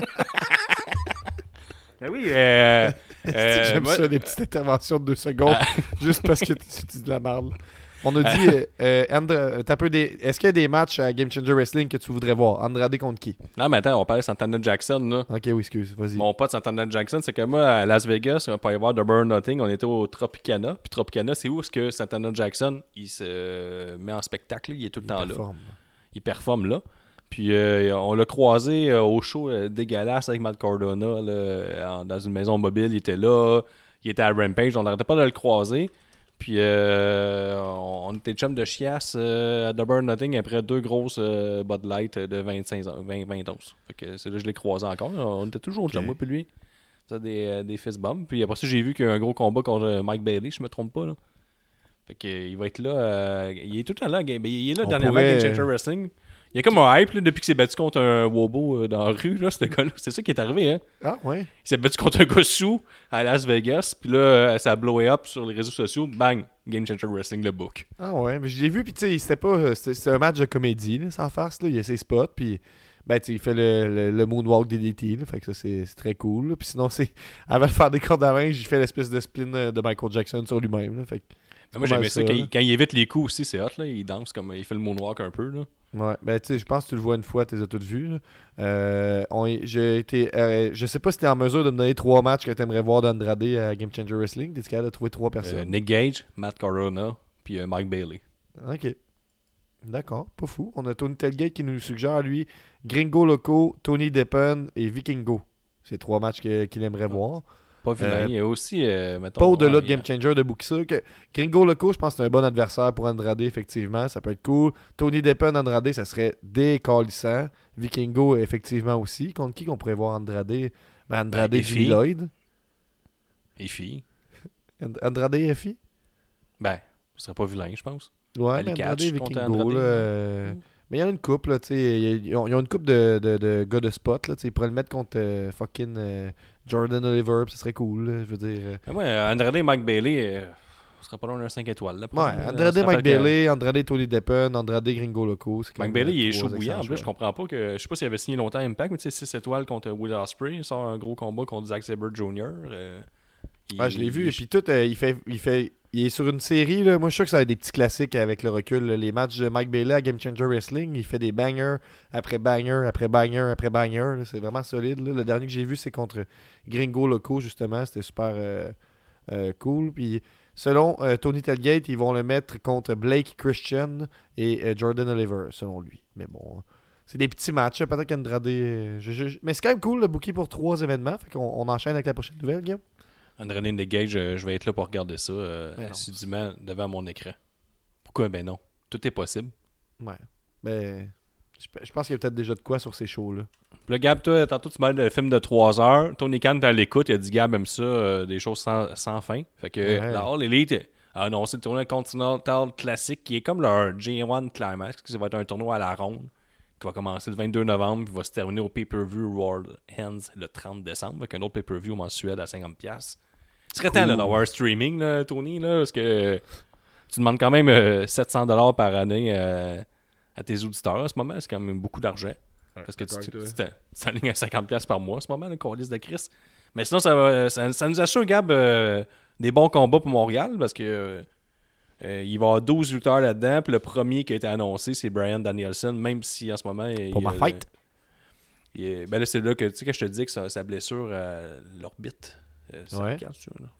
ben oui, euh, *laughs* euh, J'aime moi- ça, les petites interventions de deux secondes, *laughs* juste parce que tu, tu dis de la merde. On a dit, euh, euh, peu des... est-ce qu'il y a des matchs à Game Changer Wrestling que tu voudrais voir? Andrade contre qui? Non, mais attends, on parlait de Santana Jackson, là. Ok, oui, excuse, vas-y. Mon pote Santana Jackson, c'est que moi, à Las Vegas, on peut y voir The Burn Nothing, on était au Tropicana. Puis Tropicana, c'est où est-ce que Santana Jackson, il se met en spectacle, il est tout le Il temps là. performe. Il performe là. Puis euh, on l'a croisé euh, au show euh, dégueulasse avec Matt Cardona, là, dans une maison mobile. Il était là, il était à Rampage, on n'arrêtait pas de le croiser. Puis euh, on, était chum de chiasse euh, à The Burn Nothing après deux grosses euh, Bud Light de 25 ans- 20, 20 onces. Fait que c'est là que je l'ai croisé encore. On était toujours chum, moi puis lui. Ça, des, des fist bumps. Puis après ça, j'ai vu qu'il y a eu un gros combat contre Mike Bailey, je me trompe pas. Là. Fait que, il va être là. il est tout le temps là. Il est là dernièrement pourrait- Changer Wrestling. Il y a comme un hype là, depuis qu'il s'est battu contre un Wobo euh, dans la rue, là, ce gars-là. C'est ça qui est arrivé, hein. Ah, ouais. Il s'est battu contre un gars sous à Las Vegas, puis là, euh, ça a blowé up sur les réseaux sociaux. Bang! Game Changer Wrestling, le book. Ah, ouais, mais je l'ai vu, puis tu sais, c'était pas... euh, C'était un match de comédie, là, sans farce, là. Il y a ses spots, puis... Ben, tu il fait le, le, le moonwalk DDT, là, fait que ça, c'est très cool. Puis sinon, c'est... *laughs* Avant de faire des cordes à main, j'ai fait l'espèce de spin de Michael Jackson sur lui-même, fait que... Mais moi, j'aimais ça. ça, Quand, il, quand il évite les coups aussi, c'est hot, là. Il danse comme. Il fait le moonwalk un peu, là. Ouais, ben tu sais, je pense que tu le vois une fois, tu les as toutes vues. Euh, on j'ai été, euh, je sais pas si tu es en mesure de me donner trois matchs que tu aimerais voir d'Andrade à Game Changer Wrestling. T'es capable de trouver trois Euh, personnes? Nick Gage, Matt Corona, puis euh, Mike Bailey. Ok. D'accord, pas fou. On a Tony Telgate qui nous suggère, lui, Gringo Loco, Tony Deppen et Vikingo. C'est trois matchs que- qu'il aimerait voir. Pas vilain. Euh, Il y a aussi, euh, mettons. Pas au-delà ouais, de Game Changer de Bukisa. Que Gringo Loco, je pense que c'est un bon adversaire pour Andrade, effectivement. Ça peut être cool. Tony Deppen, Andrade, ça serait décalissant. Vikingo, effectivement aussi. Contre qui qu'on pourrait voir Andrade? Ben, Andrade, Ben, Jimmy Effie. Lloyd. Et. *laughs* And- Andrade et FI Ben, ce serait pas vilain, je pense. Ouais, mais Andrade, Vikingo. Là, euh, Mais il y en a une couple, là, tu sais. Ils ont, une couple de, de, de gars de spot, là, tu sais. Ils pourraient le mettre contre euh, fucking euh, Jordan Oliver, ce serait cool, là, je veux dire. euh. Mais moi, Andrade et Mike Bailey, euh, ce serait pas loin d'un 5 étoiles. Là, Ouais, là. Andrade, Mike rappelle que Bailey, Andrade, Tony Deppen, Andrade, Gringo Loco. Mike Bailey, il est chaud bouillant. En plus, je comprends pas que. Je sais pas s'il avait signé longtemps à Impact, mais tu sais, 6 étoiles contre Will Ospreay. Il sort un gros combat contre Zack Sabre Jr. euh, il- Ouais, je l'ai vu. Et puis tout, euh, il fait. Il fait. Il est sur une série, là. Moi, je suis sûr que ça être des petits classiques avec le recul. Les matchs de Mike Bailey à Game Changer Wrestling, il fait des bangers après bangers, après bangers, après bangers. C'est vraiment solide. Le dernier que j'ai vu, c'est contre Gringo Loco, justement. C'était super euh, euh, cool. Puis, selon euh, Tony Telgate, ils vont le mettre contre Blake Christian et Jordan Oliver, selon lui. Mais bon, c'est des petits matchs. Peut-être qu'Andrade. je- Mais c'est quand même cool, le bookie pour trois événements. Fait qu'on on enchaîne avec la prochaine nouvelle, Guillaume. In the Gage, euh, je vais être là pour regarder ça euh, Ben assidûment devant mon écran. Pourquoi? Ben non. Tout est possible. Ouais. Ben, je, pense qu'il y a peut-être déjà de quoi sur ces shows-là. Là, Gab, toi, tantôt, tu m'as dit le film de 3 heures. Tony Khan, t'es à l'écoute. Il a dit, Gab aime ça, euh, des choses sans, sans fin. Fait que Ouais. la All Elite a annoncé le tournoi Continental Classic, qui est comme leur J1 Climax, qui va être un tournoi à la ronde, qui va commencer le 22 novembre, puis va se terminer au pay-per-view World Hands le 30 décembre, avec un autre pay-per-view mensuel à 50$. Ce serait temps là, d'avoir un streaming, là, Tony, là, parce que tu demandes quand même euh, 700$ par année euh, à tes auditeurs en ce moment. C'est quand même beaucoup d'argent. Parce que tu t'alignes à 50$ par mois en ce moment, le colis de Chris. Mais sinon, ça, va- ça, ça nous assure, Gab, euh, des bons combats pour Montréal parce que euh, euh, il va y avoir 12 lutteurs là-dedans. Puis le premier qui a été annoncé, c'est Brian Danielson, même si en ce moment. il- Pour il, ma euh, fight. il est- ben là, c'est là que tu sais que je te dis que sa, sa blessure à l'orbite. Euh, Ouais.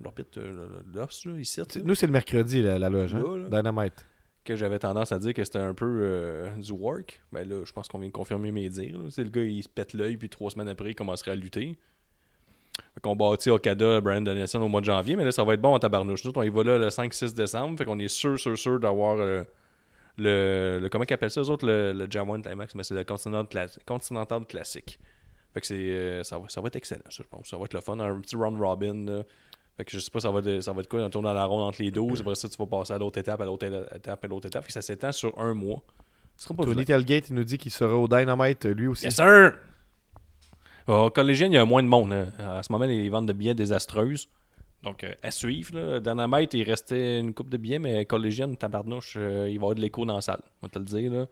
L'orbite, euh, l'os, ici. Nous, c'est le mercredi, la, la loge. hein? Là. Dynamite. que j'avais tendance à dire que c'était un peu euh, du work. Ben là, je pense qu'on vient de confirmer mes dires. C'est le gars, il se pète l'œil, puis trois semaines après, il commencerait à lutter. Fait qu'on bâtit Okada, Brian Danielson au mois de janvier, mais là, ça va être bon en tabarnouche. Nous, on y va là le 5-6 décembre, fait qu'on est sûr, sûr, sûr d'avoir euh, le, le. Comment qu'ils appellent ça, eux autres, le, le Jam One Climax, mais c'est le Continental, Continental Classic. Fait que c'est, euh, ça, va, ça va être excellent, ça, je pense. Ça va être le fun, un petit round robin. là. Fait que je sais pas, ça va, être- ça va être quoi, un tour dans la ronde entre les 12. Après ça, tu vas passer à l'autre étape, à l'autre étape, à l'autre étape. Fait que ça s'étend sur un mois. Pas Tony. Telgate, nous dit qu'il sera au Dynamite, lui aussi. Yes, sir! Au Collégien, il y a moins de monde. hein. À ce moment, les ventes de billets désastreuses. Donc, euh, à suivre. Là. Dynamite, il restait une coupe de billets, mais Collégienne, tabarnouche, euh, il va y avoir de l'écho dans la salle. On va te le dire. Là.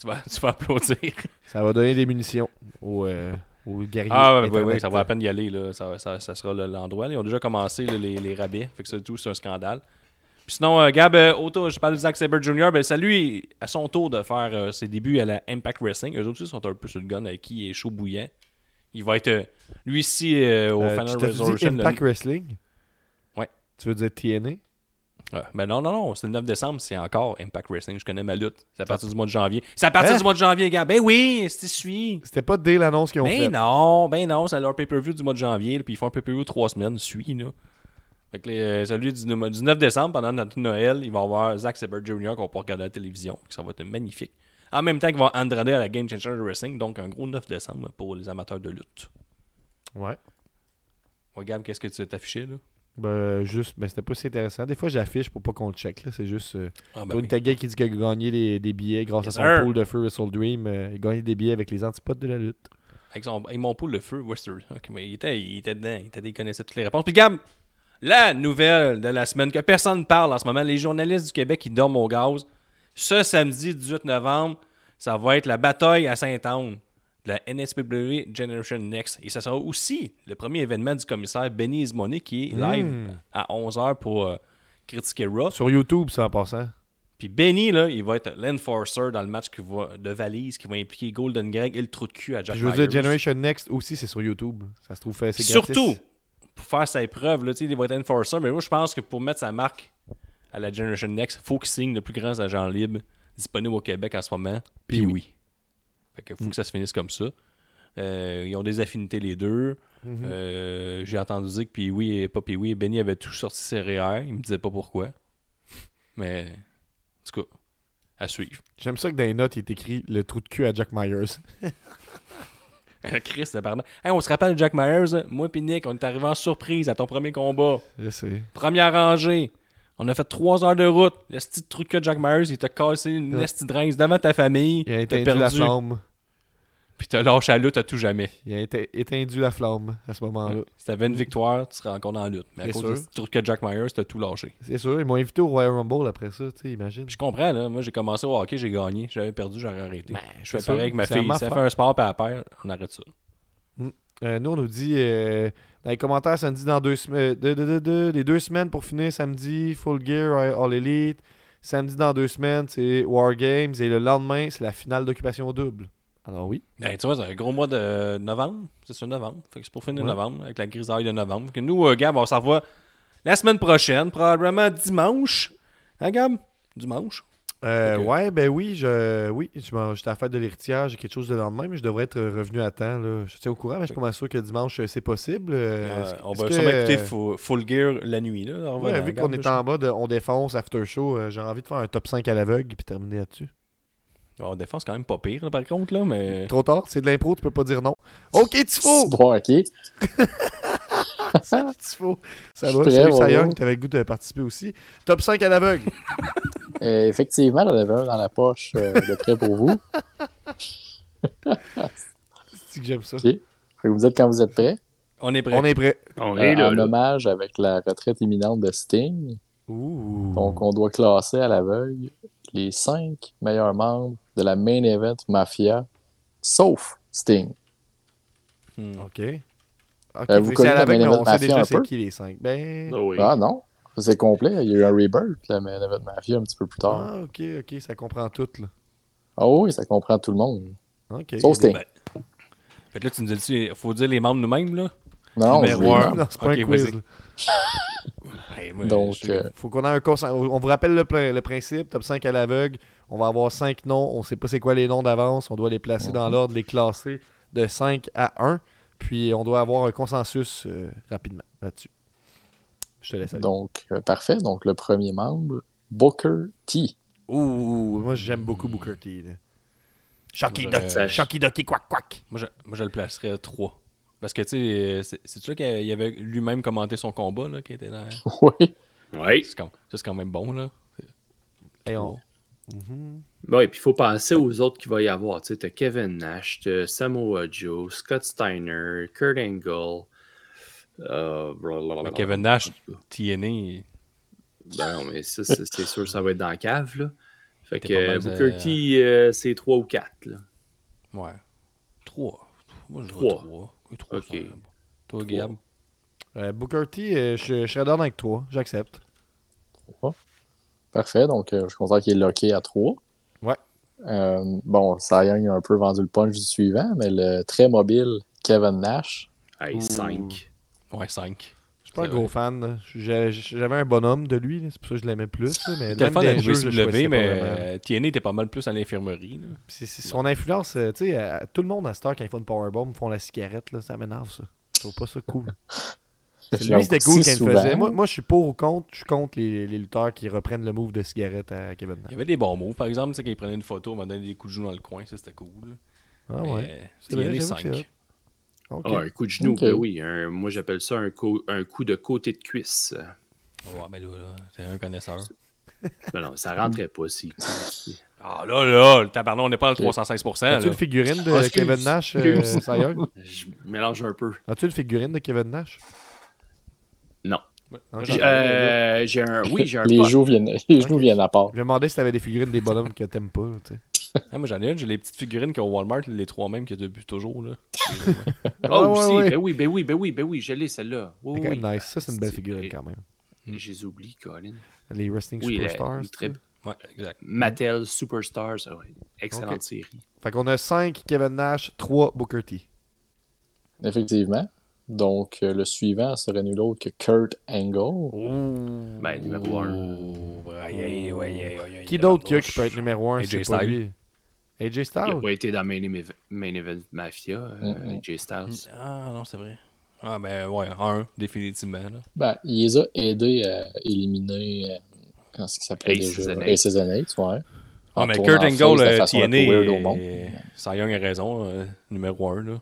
Tu, vas, tu vas applaudir. *laughs* Ça va donner des munitions aux, euh, aux guerriers. Ah, oui, oui, ça va à peine y aller. Là. Ça, ça- ça sera le- l'endroit. Ils ont déjà commencé là, les, les rabais. Fait que ça, tout, c'est un scandale. Puis sinon, euh, Gab, euh, auto, je parle de Zack Sabre Jr. Ben, c'est à lui, à son tour, de faire euh, ses débuts à la Impact Wrestling. Eux aussi sont un peu sur le gun avec qui il est chaud bouillant. Il va être, euh, lui ici, au Final Resolution. Impact Wrestling? Ouais. Tu veux dire TNA Ben non, non, non, c'est le 9 décembre, c'est encore Impact Wrestling. Je connais ma lutte. C'est à partir du mois de janvier. C'est à partir Hein? du mois de janvier, Gab. Ben oui, c'est suis. C'était pas dès l'annonce qu'ils ont Ben fait. non, ben non, c'est leur pay-per-view du mois de janvier, puis ils font un pay-per-view trois semaines, suis, là. Fait que les- euh, celui du, du 9 décembre, pendant notre Noël, il va y avoir Zack Sabre Jr. qu'on peut regarder à la télévision. Ça va être magnifique. En même temps qu'il va avoir Andrade à la Game Changer Wrestling, donc un gros 9 décembre pour les amateurs de lutte. Ouais. Regarde, qu'est-ce que tu t'es affiché, là? Ben, juste, ben, c'était pas si intéressant. Des fois, j'affiche pour pas qu'on le check. là. C'est juste. euh, Ah, ben oui. Qui dit qu'il a gagné des, des billets grâce Yes, à son sir. pool de feu Wrestle Dream. euh, il a gagné des billets avec les antipodes de la lutte. Avec, son, avec mon pool le feu, Western. Ok, mais il était, il était dedans, il, était, il connaissait toutes les réponses. Puis Gab, la nouvelle de la semaine que personne ne parle en ce moment, les journalistes du Québec qui dorment au gaz. Ce samedi 18 novembre, ça va être la bataille à Saint-Anne de la NSPW Generation Next. Et ça sera aussi le premier événement du commissaire Benny Ismoney qui est live Mm. à 11h pour euh, critiquer Raw. Sur YouTube, ça en passant. Puis Benny, là, il va être l'enforcer dans le match qui va, de valise qui va impliquer Golden Greg et le trou de cul à Jack je veux dire. Generation Next aussi, c'est sur YouTube. Ça se trouve fait c'est. Surtout, pour faire sa épreuve, là, il va être enforcer, mais moi, je pense que pour mettre sa marque à la Generation Next, il faut qu'il signe le plus grand agent libre disponible au Québec en ce moment. Puis Puis oui. Fait que faut que ça se finisse comme ça. Euh, ils ont des affinités les deux. Mhm. Euh, J'ai entendu dire que Pee-Wee et pas Pee-Wee, Benny avait tout sorti ses REER. Il me disait pas pourquoi. Mais, en tout cas, à suivre. J'aime ça que dans les notes, il est écrit le trou de cul à Jack Myers. *laughs* Chris, pardon. Hey, on se rappelle Jack Myers, hein? moi et Nick, on est arrivé en surprise à ton premier combat. Je sais. Première rangée. On a fait trois heures de route. Le petit truc que Jack Myers, il t'a cassé une Ouais. rince devant ta famille. Il a éteint la perdu. flamme. Puis t'as lâché la lutte à tout jamais. Il a éte- éteint la flamme à ce moment-là. Si t'avais une victoire, tu serais encore dans la lutte. Mais à cause sûr. ce truc que Jack Myers, t'as tout lâché. C'est sûr, ils m'ont invité au Royal Rumble après ça, tu sais, imagine. Je comprends, là. Moi, j'ai commencé au hockey, j'ai gagné. J'avais perdu, j'aurais arrêté. Ben, je fais pareil avec ma la fille. Si elle fait un sport puis elle perd, on arrête ça. Euh, nous, on nous dit euh, dans les commentaires samedi dans deux semaines. De, de- de- de- les deux semaines pour finir samedi, Full Gear, All Elite. Samedi dans deux semaines, c'est War Games. Et le lendemain, c'est la finale d'occupation double. Alors oui. Ben, tu vois, c'est un gros mois de novembre. C'est ça, novembre. Fait que c'est pour finir Ouais. novembre, avec la grisaille de novembre. Que nous, euh, Gab, on s'en revoit la semaine prochaine, probablement dimanche. Hein, Gab? Dimanche? Euh. Ouais, ben oui, je, oui, j'étais à la fête de l'héritage, j'ai quelque chose de lendemain, mais je devrais être revenu à temps. Là. Je suis au courant, mais je suis pas sûr que dimanche, euh, c'est possible. Euh, on va que, sûrement écouter Full, Full Gear la nuit. Là, ouais, vu qu'on est je- en mode on défonce after show, euh, j'ai envie de faire un top 5 à l'aveugle puis terminer là-dessus. On défense quand même pas pire, là, par contre, là, mais. Trop tard, c'est de l'impro, tu peux pas dire non. Ok, Tifo! *laughs* Bon, ok. *laughs* *laughs* Ça Je va, suis salut Sayang, bonjour. t'avais le goût de participer aussi. Top 5 à l'aveugle. *laughs* Euh, effectivement, j'en avais un dans la poche euh, de près pour vous. *laughs* C'est que j'aime ça. Vous êtes quand vous êtes prêts. On est prêt. On est prêt. On est là, en là. hommage avec la retraite imminente de Sting. Ouh. Donc, on doit classer à l'aveugle les cinq meilleurs membres de la main event Mafia, sauf Sting. Hmm. Ok. Ok, Euh, vous connaissez la mais on sait mafia déjà un c'est peu? qui les 5. Ben. Ah oui. Ah non, c'est complet. Il y a eu un rebirth, la Mafia, un petit peu plus tard. Ah, ok, ok, ça comprend tout. Là. Ah oui, ça comprend tout le monde. Ok. Sauf Sting. Ben, Fait que là, tu nous dis, il faut dire les membres nous-mêmes, là? Non, un. Non, c'est pas Ok, un quiz. Hey, moi, Donc, je- euh, Faut qu'on ait un consen- On vous rappelle le, prin- le principe, top 5 à l'aveugle. On va avoir 5 noms. On sait pas c'est quoi les noms d'avance. On doit les placer dans l'ordre, les classer de 5 à 1. Puis on doit avoir un consensus euh, rapidement là-dessus. Je te laisse aller. donc euh, parfait. Donc, le premier membre, Booker T. Ouh, moi j'aime beaucoup Booker T. là. Shocky Ducky, quack quack. Moi, je, moi, je le placerais à 3. Parce que, tu sais, c'est- c'est sûr qu'il avait lui-même commenté son combat, là, qui était dans... *laughs* Oui. Oui. C'est quand, ça, c'est quand même bon, là. Et on- Oui, puis il faut penser aux autres qu'il va y avoir. Tu sais, t'as Kevin Nash, Samoa Joe, Scott Steiner, Kurt Angle. Euh, blablabla. Kevin Nash, TNA, Ben non, mais ça, c'est c'est sûr, ça va être dans la cave, là. Fait T'es que euh, Booker T, euh, c'est 3 ou 4, là. ouais. 3. Moi, je Trois. 3. 3. Ok. Toi, Gab? Euh, Booker T, je, je serais d'accord avec toi. J'accepte. Parfait. Donc, euh, je suis content qu'il est locké à 3. Ouais. Euh, bon, Young a un peu vendu le punch du suivant, mais le très mobile Kevin Nash. Hey, 5. Ouais, 5. Je suis pas un gros vrai. fan. J'avais un bonhomme de lui. C'est pour ça que je l'aimais plus. Mais le les jeux, je le WCW, choisissais pas mais vraiment. euh, était pas mal plus à l'infirmerie. C'est son influence, tu sais, tout le monde à Star quand ils font une powerbomb font la cigarette, là, ça m'énerve ça. Je trouve pas ça cool. *laughs* Lui, c'était cool quand il souvent. le faisait. Moi, moi je suis pour ou contre. Je suis contre les, les lutteurs qui reprennent le move de cigarette à Kevin Il Nash. y avait des bons mots. Par exemple, tu sais, quand il prenait une photo, on m'a donné des coups de genoux dans le coin. Ça, c'était cool. Ah Mais, ouais. c'est 5. Ok. Ah, un coup de genou, ben oui. un- moi, j'appelle ça un, co- un coup de côté de cuisse. Ouais, mais là, là, c'est un connaisseur. *laughs* Ben non, ça rentrait pas si. Ah là, là, le tabarnak, on n'est pas à Ok. 316%. As-tu là. une figurine de Ah, Kevin Nash, euh? Je mélange un peu. As-tu une figurine de Kevin Nash? Non. Ouais. J'ai euh, j'ai un. Oui, j'ai un. Les genoux viennent, les genoux viennent à part. Je me demandais si t'avais des figurines des bonhommes que t'aimes pas. tu sais. *laughs* Ah, moi, j'en ai une. J'ai les petites figurines qu'il y a au Walmart, les trois mêmes qu'il y a depuis toujours. Là. Ah, *laughs* Ah, ouais, aussi. ouais. Ben oui, ben oui, ben oui, ben oui, je l'ai celle-là. Oui. nice. Ça, c'est une belle figurine quand même. Je les oublie, Colin. Les Wrestling Oui, la- Superstars. une très-. Ouais, exact. Mattel Superstars, ouais, excellente série. Fait qu'on a 5 Kevin Nash, 3 Booker T. Effectivement. Donc, euh, le suivant serait nul autre que Kurt Angle. Ben, numéro 1. Oh, ouais, ouais, ouais, ouais, Qui d'autre qu'il y a qui peut être numéro 1 AJ c'est pas Styles. lui? AJ Il n'a Styles? pas été dans Main Event, Main Event Mafia, euh. AJ Styles. Ah non, c'est vrai. Ah, ben ouais, un, définitivement. Là. Ben, il les a aidés à éliminer. euh, est-ce qu'il s'appelait Aces déjà? And Eights, ouais. Ah, En mais Kurt Angle, euh, TNA, monde. euh, Cy Young a raison, euh, numéro 1. Là.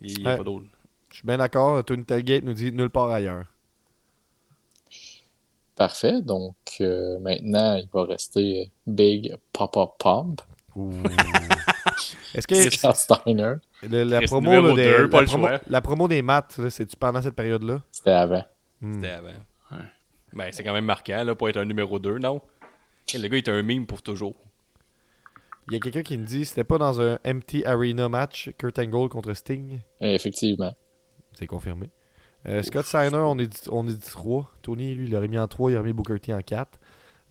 Il n'y a Ouais. pas d'autre. Je suis bien d'accord. Tony Tailgate nous dit nulle part ailleurs. Parfait. Donc, euh, maintenant, il va rester Big Papa Pump. *laughs* Est-ce que Steiner. le- la, promo, là, des, deux, la, promo, choix. la promo des maths, c'est-tu pendant cette période-là? C'était avant. Hmm. C'était avant. Ben, c'est quand même marquant, là, pour être un numéro 2, non? Et le gars, il était un meme pour toujours. Il y a quelqu'un qui me dit c'était pas dans un MT Arena match Kurt Angle contre Sting? Effectivement. C'est confirmé. Euh, Scott Steiner, on est, dit- on est dit 3. Tony, lui, il l'aurait mis en 3, il aurait mis Booker T en 4.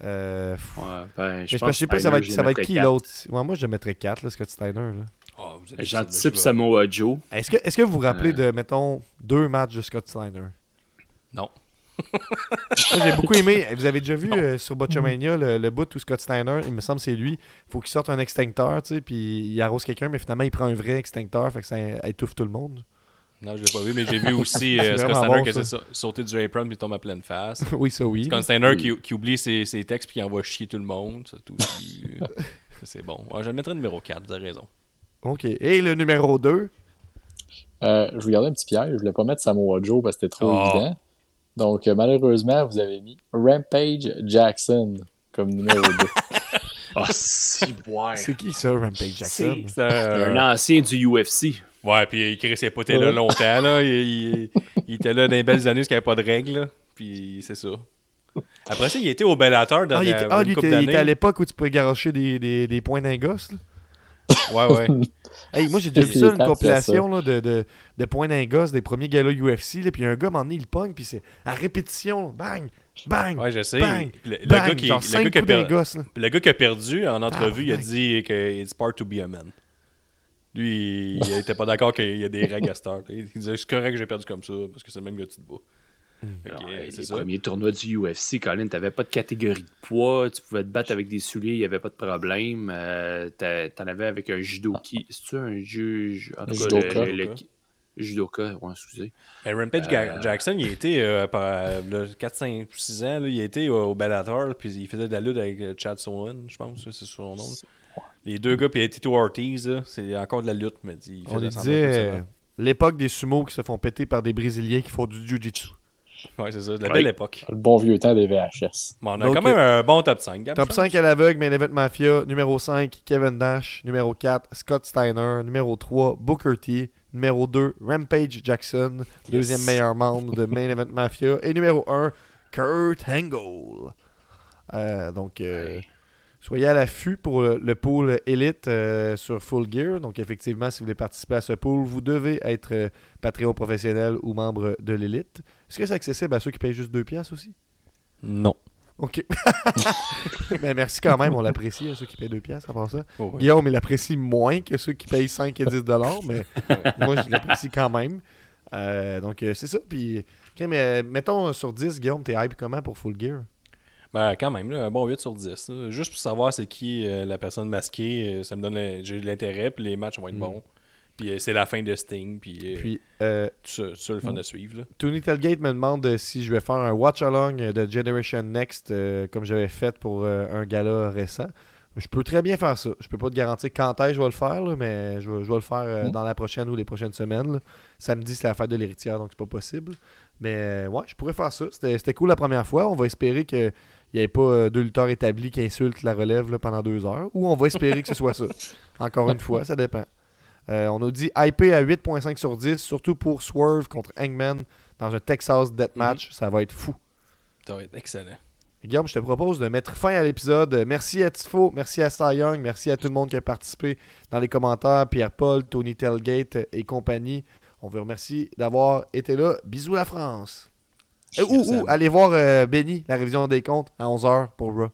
Euh. Ouais, ben, Mais je je pense sais pas, ça va être, Steiner, ça va être qui l'autre? Ouais, Moi, je le mettrais 4, là, Scott Steiner. avez J'anticipe Samoa Joe. Est-ce que, est que vous vous rappelez de, mettons, deux matchs de Scott Steiner? Non. J'ai beaucoup aimé. *laughs* Vous avez déjà vu euh, sur Botchamania le, le bout où Scott Steiner, il me semble que c'est lui, il faut qu'il sorte un extincteur, tu sais, puis il arrose quelqu'un, mais finalement, il prend un vrai extincteur, fait que ça étouffe tout le monde. Non, je l'ai pas vu, mais j'ai vu *laughs* aussi euh, Scott vraiment Steiner bon, qui ça. essaie de sa- sauter du apron puis tombe à pleine face. *laughs* oui, ça oui. Scott Steiner qui, qui oublie ses, ses textes puis qui envoie chier tout le monde. Euh, *laughs* c'est bon. Ouais, je le mettrais numéro 4, vous avez raison. OK. Et le numéro 2, Euh, je vous gardais un petit piège. Je voulais pas mettre Samoa Joe parce que c'était trop Oh. évident. Donc, euh, malheureusement, vous avez mis Rampage Jackson comme numéro 2. Ah, si, ouais. c'est qui ça, Rampage Jackson? C'est un- Un ancien du UFC. Ouais, puis il crissait pas là Ouais. longtemps. Là. Il, il- il était là dans les belles années parce qu'il n'y avait pas de règles. là. Puis c'est ça. Après ça, il était au Bellator dans Ah, il était, ah, une lui, était, il était à l'époque où tu pouvais garocher des, des, des points d'un gosse. là. *laughs* Ouais, ouais. Hey, moi, j'ai déjà vu ça, une compilation là, de, de, de points d'un gosse des premiers galas UFC. Là, puis un gars, à un moment donné, il pogne, puis c'est à répétition. Bang, bang, Ouais, je sais. bang, Le, le bang. gars qui, genre le, cinq gars qui a per- gosse. là. le gars qui a perdu en entrevue, il a dit que it's part to be a man. Lui, il était pas d'accord qu'il y a des règles à. Il disait c'est correct que j'ai perdu comme ça parce que c'est le même gars les c'est ça. premiers tournois du UFC, Colin, t'avais pas de catégorie de poids, tu pouvais te battre avec des souliers, il n'y avait pas de problème. Euh, t'as- T'en avais avec un judoki. C'est-tu un juge? En tout cas, judoka. le, le- le- judoka, ouais, excusez. Mais Rampage Euh, Jackson, il a été euh, par, euh, là, 4, 5, 6 ans, là, il a été au Bellator, puis il faisait de la lutte avec euh, Chad Sonnen, je pense, c'est son nom. Les deux gars, puis il a été Tito Ortiz, c'est encore de la lutte, mais il On disait euh, l'époque des sumos qui se font péter par des Brésiliens qui font du jiu-jitsu. Ouais, c'est ça, de la Ouais. belle époque. Le bon vieux temps des VHS. Mais on a Donc, quand même un bon top 5. Gab, Top je 5 à l'aveugle, Main Event Mafia. Numéro 5, Kevin Nash. Numéro 4, Scott Steiner. Numéro 3, Booker T. Numéro 2, Rampage Jackson. Deuxième meilleur membre de Main Event Mafia. Et numéro 1, Kurt Angle. Euh, donc, euh, soyez à l'affût pour le, le pool Elite euh, sur Full Gear. Donc, effectivement, si vous voulez participer à ce pool, vous devez être euh, Patreon professionnel ou membre de l'Elite. Est-ce que c'est accessible à ceux qui payent juste 2 piastres aussi? Non. OK. Mais *laughs* merci quand même, on l'apprécie, à ceux qui payent 2 piastres, à part ça. Oh. Guillaume, il l'apprécie moins que ceux qui payent 5 et 10 dollars, mais *laughs* moi, je l'apprécie quand même. Euh, donc, euh, c'est ça. Puis, mais euh, mettons sur 10, Guillaume, t'es hype comment pour Full Gear? Ben, quand même, là, un bon 8 sur 10. là. Juste pour savoir c'est qui euh, la personne masquée, euh, ça me donne euh, j'ai de l'intérêt, puis les matchs vont être bons. Puis euh, c'est la fin de Sting, puis, euh, Puis, euh, tout ça, tout ça, le fun de suivre. Là. Tony Telgate me demande euh, si je vais faire un watch-along de Generation Next, euh, comme j'avais fait pour euh, un gala récent. Je peux très bien faire ça. Je peux pas te garantir quand est-ce que je vais le faire, là, mais je vais, je vais le faire euh, Mm. dans la prochaine ou les prochaines semaines. là. Samedi, c'est la fête de l'héritière, donc c'est pas possible. Mais euh, ouais, je pourrais faire ça. C'était c'était cool la première fois. On va espérer qu'il n'y ait pas euh, deux lutteurs établis qui insultent la relève là, pendant deux heures. Ou on va espérer que ce soit ça. *laughs* Encore une fois, ça dépend. Euh, on a dit IP à 8.5 sur 10, surtout pour Swerve contre Hangman dans un Texas Deathmatch. Ça va être fou. Ça va être excellent. Guillaume, je te propose de mettre fin à l'épisode. Merci à Tifo, merci à Cy Young, merci à tout le monde qui a participé dans les commentaires, Pierre-Paul, Tony Telgate et compagnie. On vous remercie d'avoir été là. Bisous la France. Euh, ou, ou, allez voir euh, Benny, la révision des comptes à 11h pour Raw.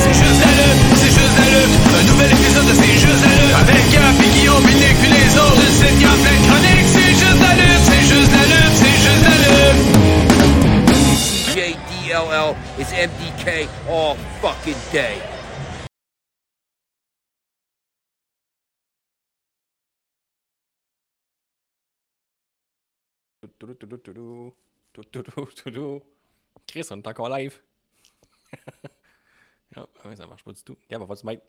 C'est juste la lutte, c'est juste la lutte. Un nouvel épisode de C'est juste la lutte. Avec Gap et Guillaume, Nick puis les autres. Une site Gap. C'est juste la lutte, c'est juste la lutte, c'est juste la lutte. CJDLL is MDK all fucking day. Toudou, toudou, toudou. Toudou, toudou. Chris, on est encore live. *laughs* Ah, ouais, ça marche pas du tout. Gab, va pas se mettre.